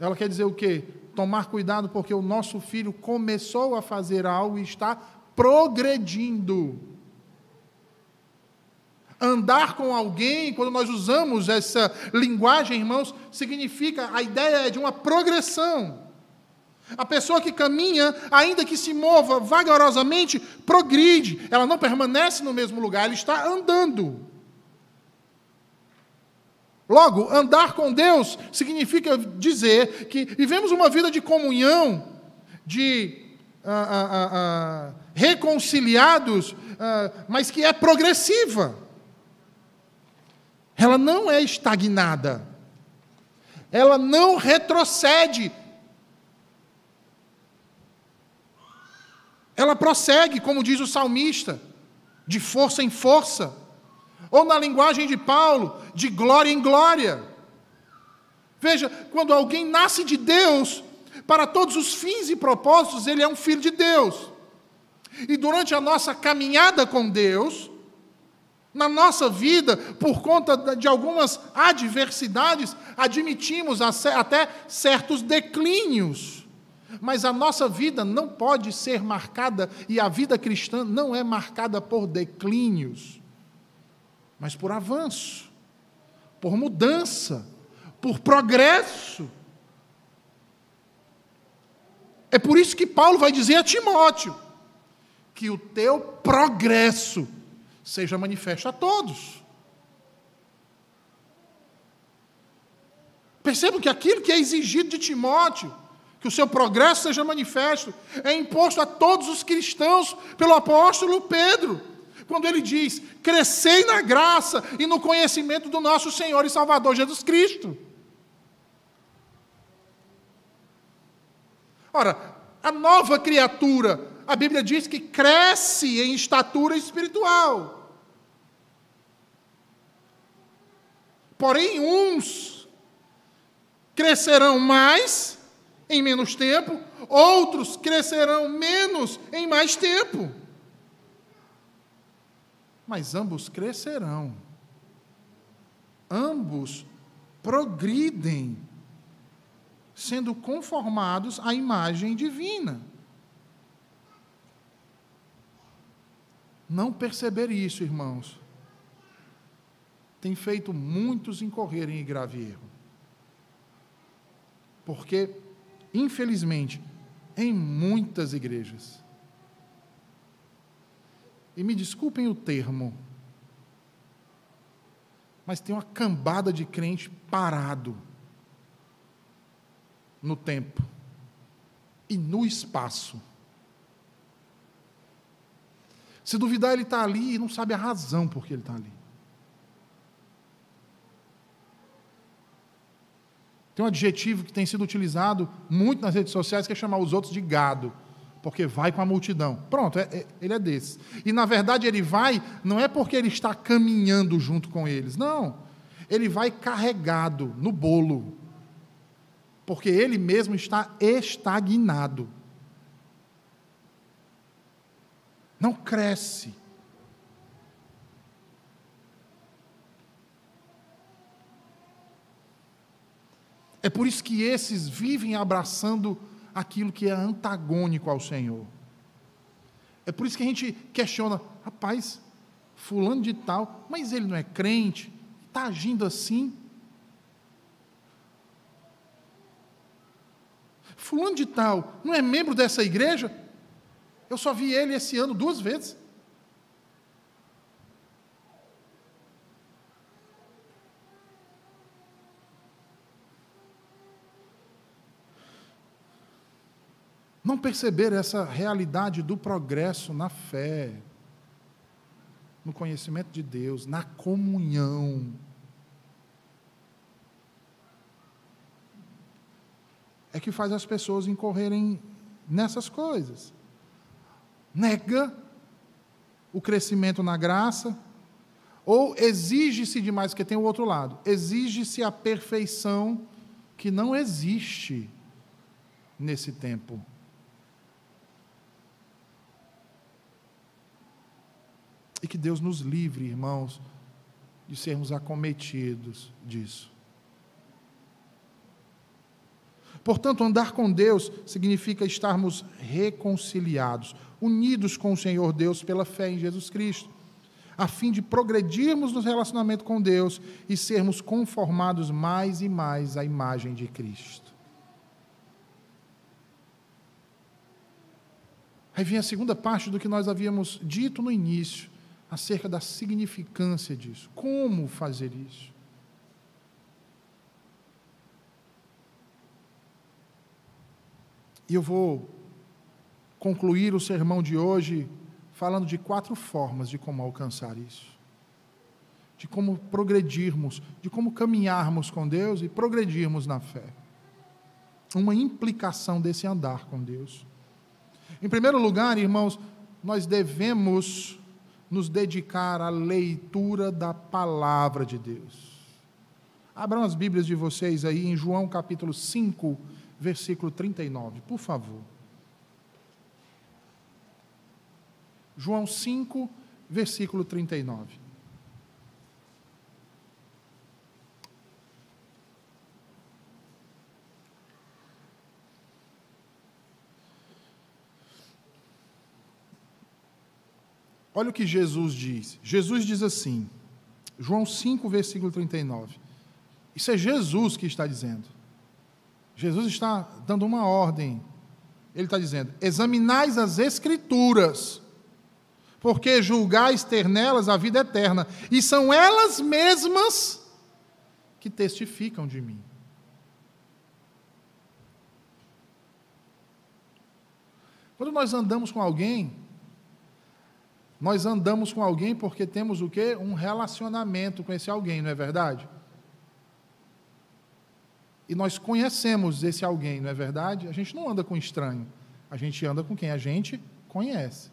Ela quer dizer o quê? Tomar cuidado porque o nosso filho começou a fazer algo e está progredindo. Andar com alguém, quando nós usamos essa linguagem, irmãos, significa, a ideia é de uma progressão. A pessoa que caminha, ainda que se mova vagarosamente, progride. Ela não permanece no mesmo lugar, ela está andando. Logo, andar com Deus significa dizer que vivemos uma vida de comunhão, de ah, ah, ah, reconciliados, mas que é progressiva. Ela não é estagnada. Ela não retrocede. Ela prossegue, como diz o salmista, de força em força. Ou na linguagem de Paulo, de glória em glória. Veja, quando alguém nasce de Deus, para todos os fins e propósitos, ele é um filho de Deus. E durante a nossa caminhada com Deus, na nossa vida, por conta de algumas adversidades, admitimos até certos declínios. Mas a nossa vida não pode ser marcada, e a vida cristã não é marcada por declínios, mas por avanço, por mudança, por progresso. É por isso que Paulo vai dizer a Timóteo que o teu progresso seja manifesto a todos. Percebam que aquilo que é exigido de Timóteo, que o seu progresso seja manifesto, é imposto a todos os cristãos pelo apóstolo Pedro, quando ele diz: crescei na graça e no conhecimento do nosso Senhor e Salvador Jesus Cristo. Ora, a nova criatura, a Bíblia diz que cresce em estatura espiritual. Porém, uns crescerão mais em menos tempo, outros crescerão menos em mais tempo. Mas ambos crescerão. Ambos progridem sendo conformados à imagem divina. Não perceber isso, irmãos, tem feito muitos incorrerem em grave erro. Porque, infelizmente, em muitas igrejas, e me desculpem o termo, mas tem uma cambada de crente parado no tempo e no espaço. Se duvidar, ele está ali e não sabe a razão por que ele está ali. Tem um adjetivo que tem sido utilizado muito nas redes sociais que é chamar os outros de gado, porque vai com a multidão. Pronto, é, é, ele é desse. E na verdade ele vai, não é porque ele está caminhando junto com eles, não. Ele vai carregado no bolo porque ele mesmo está estagnado. Não cresce. É por isso que esses vivem abraçando aquilo que é antagônico ao Senhor. É por isso que a gente questiona, rapaz, fulano de tal, mas ele não é crente, está agindo assim. Fulano de tal não é membro dessa igreja? Eu só vi ele esse ano duas vezes. Não perceber essa realidade do progresso na fé, no conhecimento de Deus, na comunhão. é que faz as pessoas incorrerem nessas coisas. Nega o crescimento na graça, ou exige-se demais, porque tem o outro lado, exige-se a perfeição que não existe nesse tempo. E que Deus nos livre, irmãos, de sermos acometidos disso. Portanto, andar com Deus significa estarmos reconciliados, unidos com o Senhor Deus pela fé em Jesus Cristo. a fim de progredirmos no relacionamento com Deus e sermos conformados mais e mais à imagem de Cristo. Aí vem a segunda parte do que nós havíamos dito no início, acerca da significância disso. Como fazer isso? E eu vou concluir o sermão de hoje falando de quatro formas de como alcançar isso. De como progredirmos, de como caminharmos com Deus e progredirmos na fé. Uma implicação desse andar com Deus. Em primeiro lugar, irmãos, nós devemos nos dedicar à leitura da palavra de Deus. Abram as Bíblias de vocês aí em João capítulo 5, versículo 39, por favor. João 5, versículo 39. Olha o que Jesus diz. Jesus diz assim, João 5, versículo 39. Isso é Jesus que está dizendo. Jesus está dando uma ordem. Ele está dizendo: examinais as Escrituras, porque julgais ter nelas a vida eterna, e são elas mesmas que testificam de mim. Quando nós andamos com alguém, nós andamos com alguém porque temos o quê? Um relacionamento com esse alguém, não é verdade? E nós conhecemos esse alguém, não é verdade? A gente não anda com estranho, a gente anda com quem a gente conhece.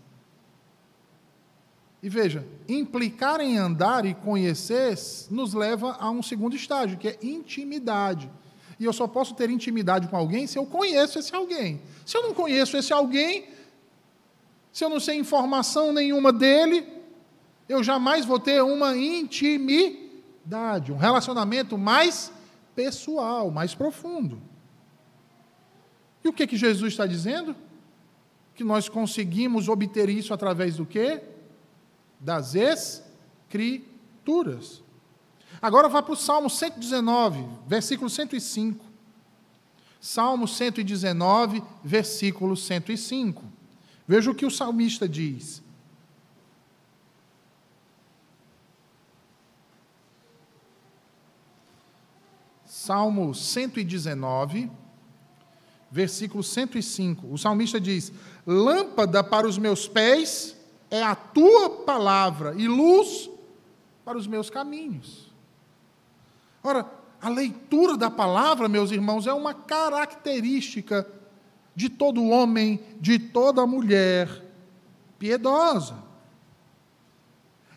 E veja, implicar em andar e conhecer nos leva a um segundo estágio, que é intimidade. E eu só posso ter intimidade com alguém se eu conheço esse alguém. Se eu não conheço esse alguém, se eu não sei informação nenhuma dele, eu jamais vou ter uma intimidade, um relacionamento mais pessoal, mais profundo. E o que, que Jesus está dizendo? Que nós conseguimos obter isso através do quê? Das Escrituras. Agora vá para o Salmo 119, versículo 105. Salmo 119, versículo 105. Veja o que o salmista diz. Salmo 119, versículo 105. O salmista diz: Lâmpada para os meus pés é a tua palavra e luz para os meus caminhos. Ora, a leitura da palavra, meus irmãos, é uma característica de todo homem, de toda mulher piedosa.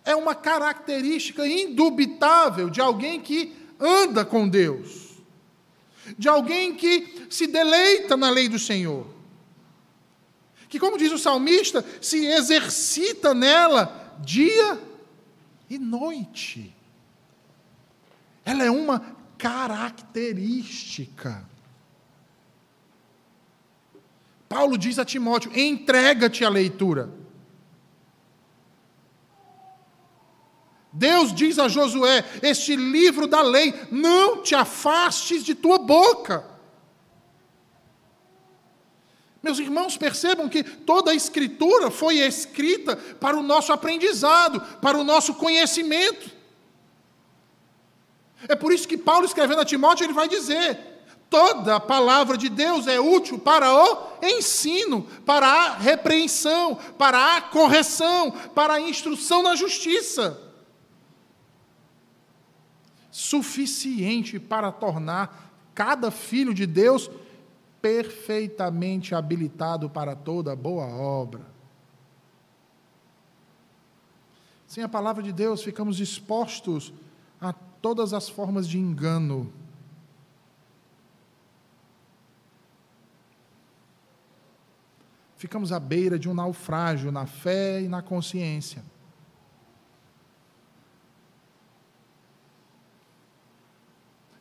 É uma característica indubitável de alguém que anda com Deus, de alguém que se deleita na lei do Senhor, que, como diz o salmista, se exercita nela dia e noite. Ela é uma característica. Paulo diz a Timóteo: entrega-te à leitura. Deus diz a Josué: este livro da lei, não te afastes de tua boca. Meus irmãos, percebam que toda a Escritura foi escrita para o nosso aprendizado, para o nosso conhecimento. É por isso que Paulo, escrevendo a Timóteo, ele vai dizer: Toda a palavra de Deus é útil para o ensino, para a repreensão, para a correção, para a instrução na justiça. Suficiente para tornar cada filho de Deus perfeitamente habilitado para toda boa obra. Sem a palavra de Deus, ficamos expostos a todas as formas de engano ficamos à beira de um naufrágio na fé e na consciência.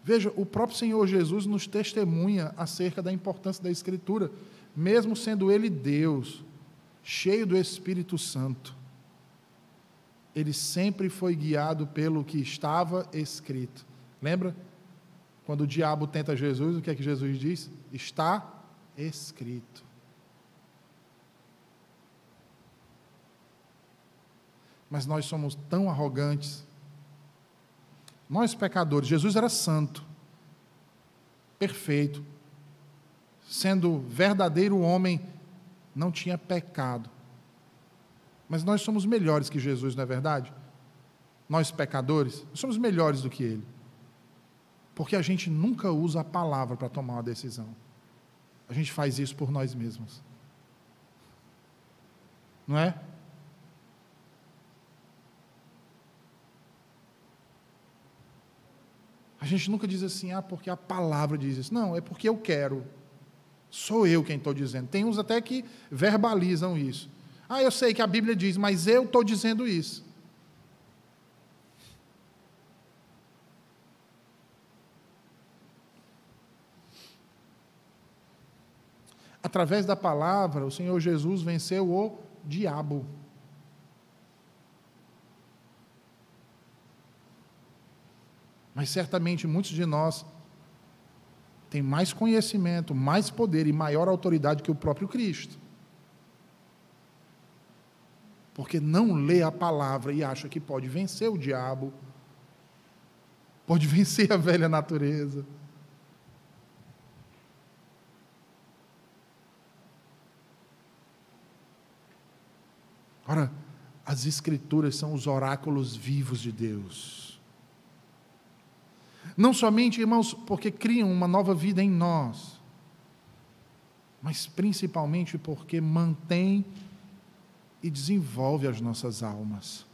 Veja, o próprio Senhor Jesus nos testemunha acerca da importância da Escritura, mesmo sendo Ele Deus, cheio do Espírito Santo. ele sempre foi guiado pelo que estava escrito. Lembra? Quando o diabo tenta Jesus, o que é que Jesus diz? Está escrito. Mas nós somos tão arrogantes. Nós pecadores, Jesus era santo, perfeito, sendo verdadeiro homem, não tinha pecado. Mas nós somos melhores que Jesus, não é verdade? Nós pecadores, somos melhores do que ele. Porque a gente nunca usa a palavra para tomar uma decisão. A gente faz isso por nós mesmos. Não é? A gente nunca diz assim, ah, porque a palavra diz isso. Não, é porque eu quero. Sou eu quem estou dizendo. Tem uns até que verbalizam isso. Ah, eu sei que a Bíblia diz, mas eu estou dizendo isso. Através da palavra, o Senhor Jesus venceu o diabo. Mas certamente muitos de nós têm mais conhecimento, mais poder e maior autoridade que o próprio Cristo. Porque não lê a palavra e acha que pode vencer o diabo, pode vencer a velha natureza. Ora, as Escrituras são os oráculos vivos de Deus. Não somente, irmãos, porque criam uma nova vida em nós, mas principalmente porque mantém e desenvolve as nossas almas.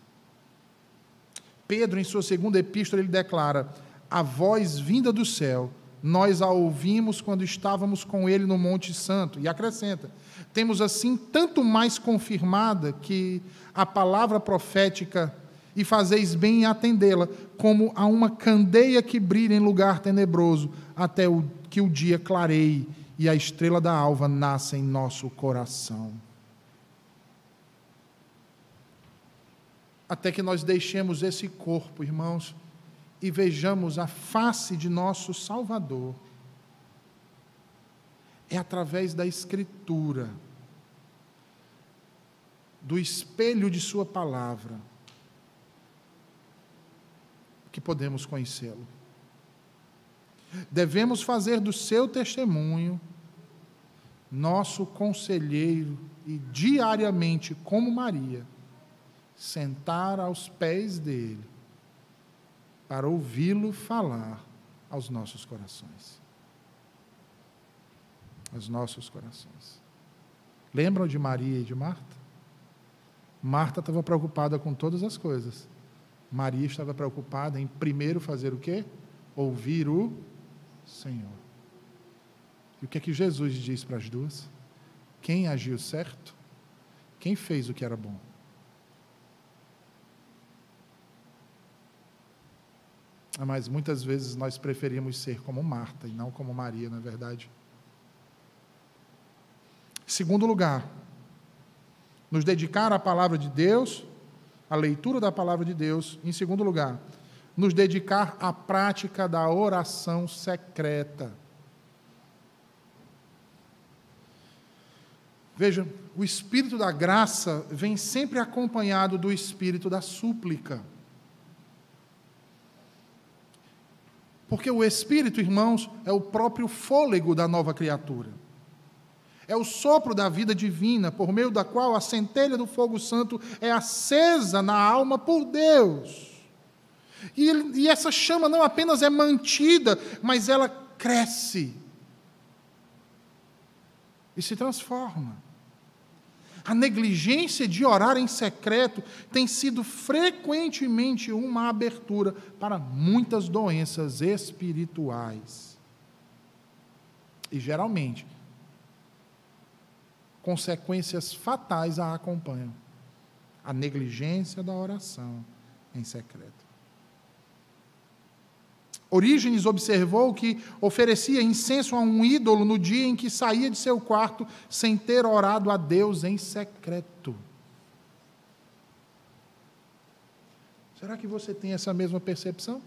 Pedro, em sua segunda epístola, ele declara: A voz vinda do céu, nós a ouvimos quando estávamos com ele no Monte Santo. E acrescenta: Temos assim tanto mais confirmada que a palavra profética e fazeis bem em atendê-la, como a uma candeia que brilha em lugar tenebroso, até o, que o dia clareie e a estrela da alva nasça em nosso coração. Até que nós deixemos esse corpo, irmãos, e vejamos a face de nosso Salvador. É através da Escritura, do espelho de Sua palavra que podemos conhecê-lo. Devemos fazer do seu testemunho nosso conselheiro e diariamente, como Maria, sentar aos pés dele para ouvi-lo falar aos nossos corações. Aos nossos corações. Lembram de Maria e de Marta? Marta estava preocupada com todas as coisas. Maria estava preocupada em primeiro fazer o quê? Ouvir o Senhor. E o que é que Jesus diz para as duas? Quem agiu certo? Quem fez o que era bom? Mas muitas vezes nós preferimos ser como Marta e não como Maria, na é verdade. Segundo lugar, nos dedicar à palavra de Deus a leitura da palavra de Deus. Em segundo lugar, nos dedicar à prática da oração secreta. Veja, o espírito da graça vem sempre acompanhado do espírito da súplica. Porque o espírito, irmãos, é o próprio fôlego da nova criatura. É o sopro da vida divina, por meio da qual a centelha do fogo santo é acesa na alma por Deus. E, e essa chama não apenas é mantida, mas ela cresce e se transforma. A negligência de orar em secreto tem sido frequentemente uma abertura para muitas doenças espirituais. E geralmente consequências fatais a acompanham. A negligência da oração em secreto. Orígenes observou que oferecia incenso a um ídolo no dia em que saía de seu quarto sem ter orado a Deus em secreto. Será que você tem essa mesma percepção?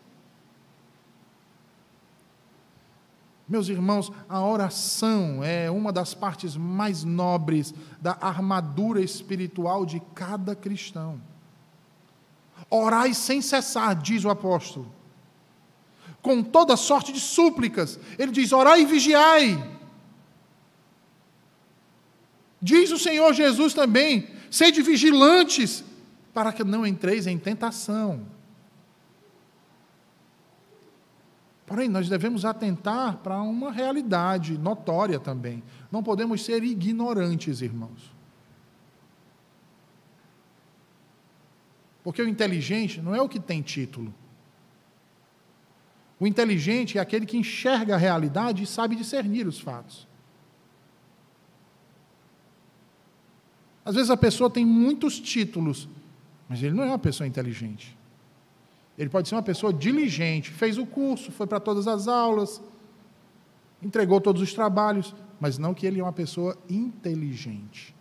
Meus irmãos, a oração é uma das partes mais nobres da armadura espiritual de cada cristão. Orai sem cessar, diz o apóstolo, com toda sorte de súplicas. Ele diz: orai e vigiai. Diz o Senhor Jesus também: sede vigilantes, para que não entreis em tentação. Porém, nós devemos atentar para uma realidade notória também. Não podemos ser ignorantes, irmãos. Porque o inteligente não é o que tem título. O inteligente é aquele que enxerga a realidade e sabe discernir os fatos. Às vezes a pessoa tem muitos títulos, mas ele não é uma pessoa inteligente. Ele pode ser uma pessoa diligente, fez o curso, foi para todas as aulas, entregou todos os trabalhos, mas não que ele é uma pessoa inteligente.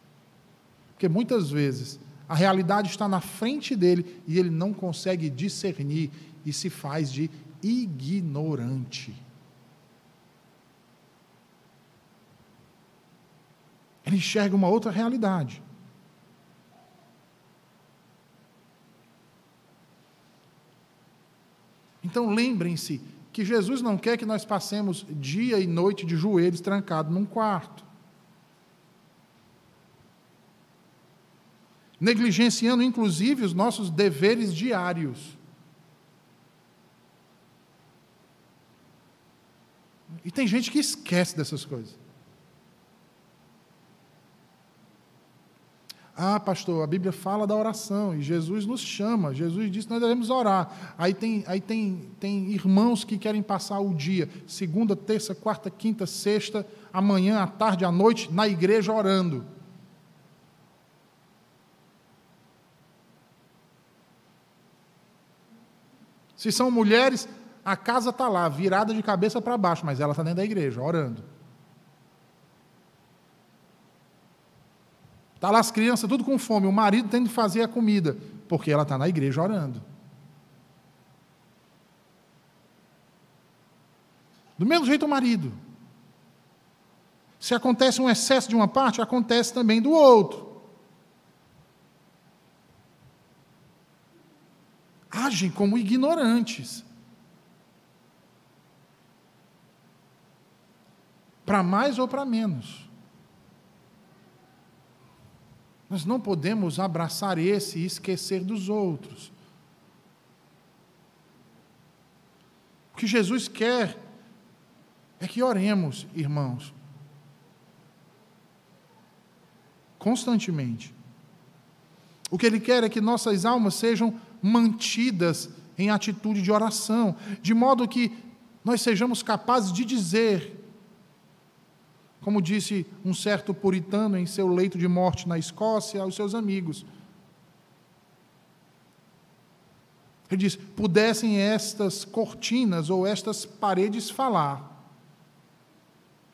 Porque muitas vezes a realidade está na frente dele e ele não consegue discernir e se faz de ignorante. Ele enxerga uma outra realidade. Então lembrem-se que Jesus não quer que nós passemos dia e noite de joelhos trancados num quarto. Negligenciando inclusive os nossos deveres diários. E tem gente que esquece dessas coisas. Ah, pastor, a Bíblia fala da oração e Jesus nos chama. Jesus disse que nós devemos orar. Aí tem, aí tem, tem irmãos que querem passar o dia, segunda, terça, quarta, quinta, sexta, amanhã, à tarde, à noite, na igreja orando. Se são mulheres, a casa está lá, virada de cabeça para baixo, mas ela está dentro da igreja, orando. Está lá as crianças tudo com fome, o marido tem de fazer a comida, porque ela está na igreja orando. Do mesmo jeito o marido. Se acontece um excesso de uma parte, acontece também do outro. Agem como ignorantes. Para mais ou para menos. Nós não podemos abraçar esse e esquecer dos outros. O que Jesus quer é que oremos, irmãos, constantemente. O que Ele quer é que nossas almas sejam mantidas em atitude de oração, de modo que nós sejamos capazes de dizer como disse um certo puritano em seu leito de morte na Escócia aos seus amigos. Ele diz: pudessem estas cortinas ou estas paredes falar,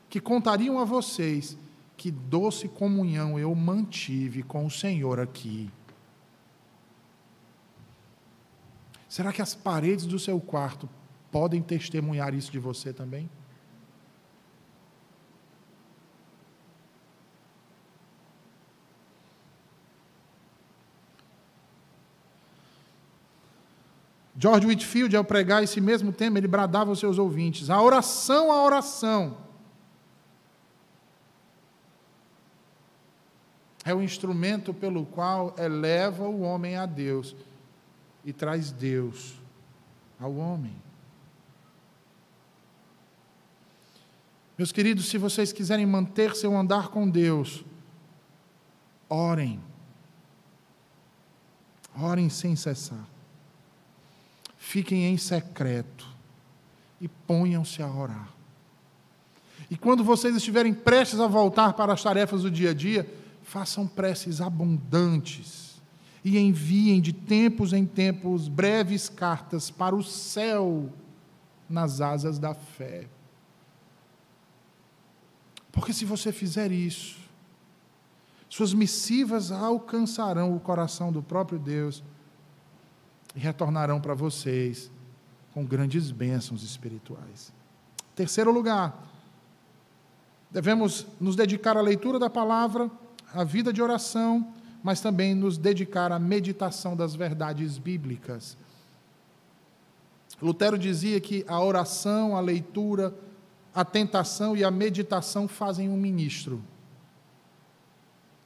que contariam a vocês que doce comunhão eu mantive com o Senhor aqui. Será que as paredes do seu quarto podem testemunhar isso de você também? George Whitfield, ao pregar esse mesmo tema, ele bradava aos seus ouvintes: a oração, a oração. É o instrumento pelo qual eleva o homem a Deus e traz Deus ao homem. Meus queridos, se vocês quiserem manter seu andar com Deus, orem. Orem sem cessar fiquem em secreto e ponham-se a orar. E quando vocês estiverem prestes a voltar para as tarefas do dia a dia, façam preces abundantes e enviem de tempos em tempos breves cartas para o céu nas asas da fé. Porque se você fizer isso, suas missivas alcançarão o coração do próprio Deus e retornarão para vocês com grandes bênçãos espirituais. Terceiro lugar, devemos nos dedicar à leitura da palavra, à vida de oração, mas também nos dedicar à meditação das verdades bíblicas. Lutero dizia que a oração, a leitura, a tentação e a meditação fazem um ministro.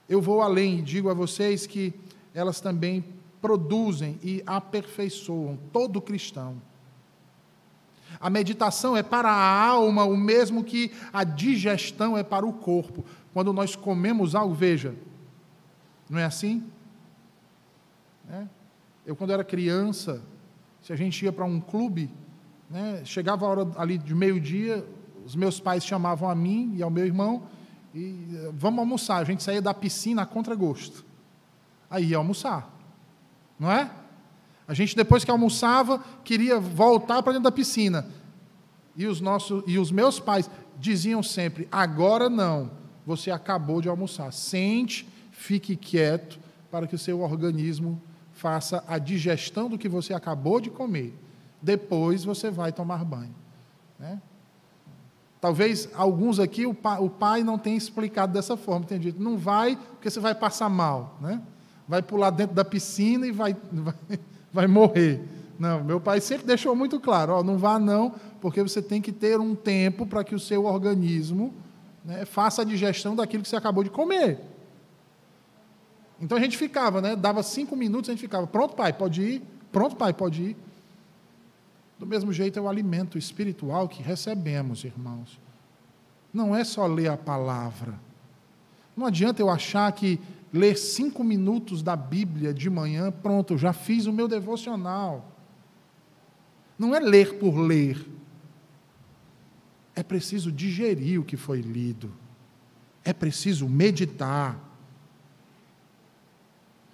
Eu vou além e digo a vocês que elas também produzem e aperfeiçoam todo cristão. A meditação é para a alma o mesmo que a digestão é para o corpo. Quando nós comemos algo, veja, não é assim? É. Eu, quando era criança, se a gente ia para um clube, né, chegava a hora ali de meio-dia, os meus pais chamavam a mim e ao meu irmão e vamos almoçar. A gente saía da piscina a contragosto. Aí ia almoçar. Não é? A gente, depois que almoçava, queria voltar para dentro da piscina. E os, nossos, e os meus pais diziam sempre: agora não, você acabou de almoçar. Sente, fique quieto, para que o seu organismo faça a digestão do que você acabou de comer. Depois você vai tomar banho. Né? Talvez alguns aqui o pai, o pai, não tenha explicado dessa forma, tem dito, não vai, porque você vai passar mal, né? Vai pular dentro da piscina e vai, vai, vai morrer. Não, meu pai sempre deixou muito claro: ó, não vá não, porque você tem que ter um tempo para que o seu organismo né, faça a digestão daquilo que você acabou de comer. Então a gente ficava, né, dava cinco minutos, a gente ficava, pronto, pai, pode ir, pronto, pai, pode ir. Do mesmo jeito é o alimento espiritual que recebemos, irmãos. Não é só ler a palavra. Não adianta eu achar que ler cinco minutos da Bíblia de manhã, pronto, já fiz o meu devocional. Não é ler por ler. É preciso digerir o que foi lido. É preciso meditar.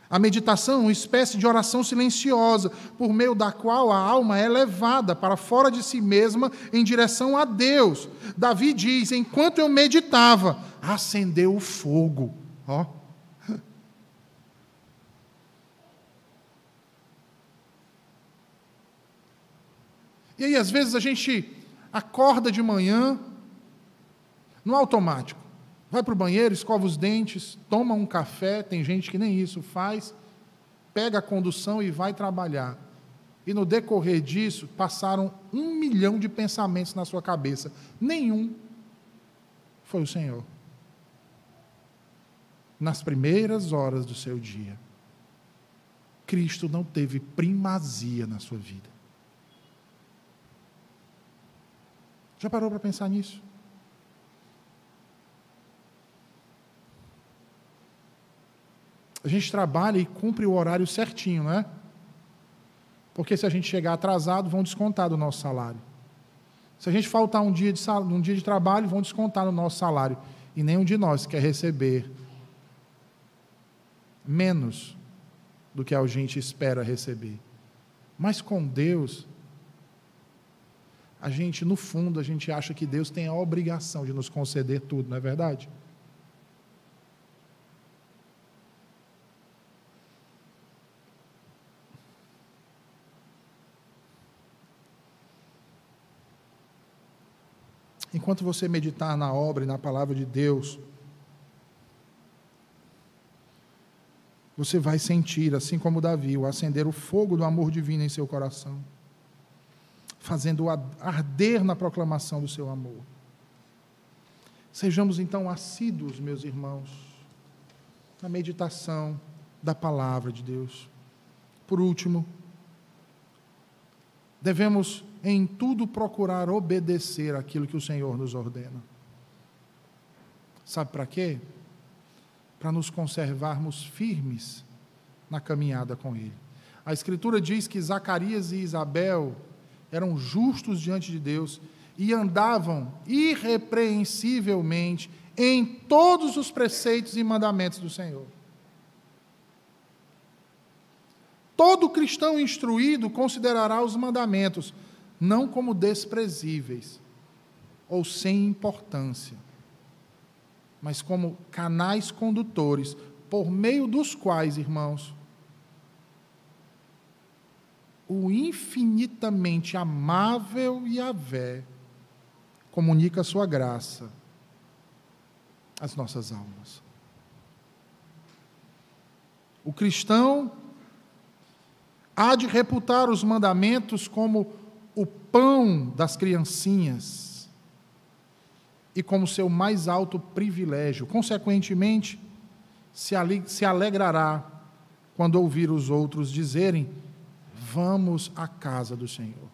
A meditação é uma espécie de oração silenciosa, por meio da qual a alma é levada para fora de si mesma em direção a Deus. Davi diz: enquanto eu meditava, acendeu o fogo. Ó. Oh. E aí, às vezes, a gente acorda de manhã no automático. Vai para o banheiro, escova os dentes, toma um café, tem gente que nem isso faz, pega a condução e vai trabalhar. E no decorrer disso, passaram um milhão de pensamentos na sua cabeça. Nenhum foi o Senhor. Nas primeiras horas do seu dia, Cristo não teve primazia na sua vida. Já parou para pensar nisso? A gente trabalha e cumpre o horário certinho, não é? Porque se a gente chegar atrasado, vão descontar do nosso salário. Se a gente faltar um dia de, um dia de trabalho, vão descontar no nosso salário. E nenhum de nós quer receber menos do que a gente espera receber. Mas com Deus, a gente, no fundo, a gente acha que Deus tem a obrigação de nos conceder tudo, não é verdade? Enquanto você meditar na obra e na palavra de Deus, você vai sentir, assim como Davi, o acender o fogo do amor divino em seu coração fazendo arder na proclamação do seu amor. Sejamos então assíduos, meus irmãos, na meditação da palavra de Deus. Por último, devemos em tudo procurar obedecer aquilo que o Senhor nos ordena. Sabe para quê? Para nos conservarmos firmes na caminhada com Ele. A Escritura diz que Zacarias e Isabel eram justos diante de Deus e andavam irrepreensivelmente em todos os preceitos e mandamentos do Senhor. Todo cristão instruído considerará os mandamentos não como desprezíveis ou sem importância, mas como canais condutores por meio dos quais, irmãos, o infinitamente amável Yahvé comunica a sua graça às nossas almas. O cristão há de reputar os mandamentos como o pão das criancinhas e como seu mais alto privilégio. Consequentemente, se alegrará quando ouvir os outros dizerem: Vamos à casa do Senhor.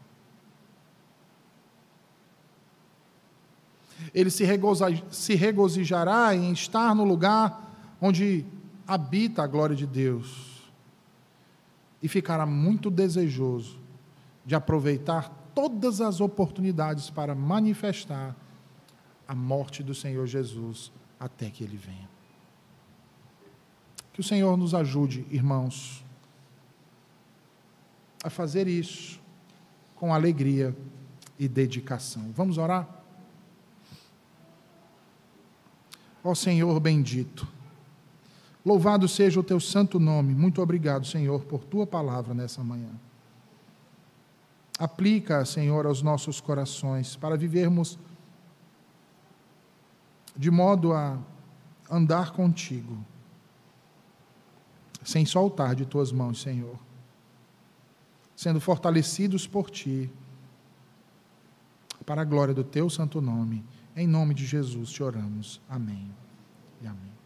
Ele se regozijará em estar no lugar onde habita a glória de Deus e ficará muito desejoso de aproveitar todas as oportunidades para manifestar a morte do Senhor Jesus até que ele venha. Que o Senhor nos ajude, irmãos, a fazer isso com alegria e dedicação. Vamos orar? Ó Senhor bendito, louvado seja o teu santo nome. Muito obrigado, Senhor, por tua palavra nessa manhã. Aplica, Senhor, aos nossos corações para vivermos de modo a andar contigo, sem soltar de tuas mãos, Senhor sendo fortalecidos por ti, para a glória do teu santo nome. Em nome de Jesus te oramos. Amém e amém.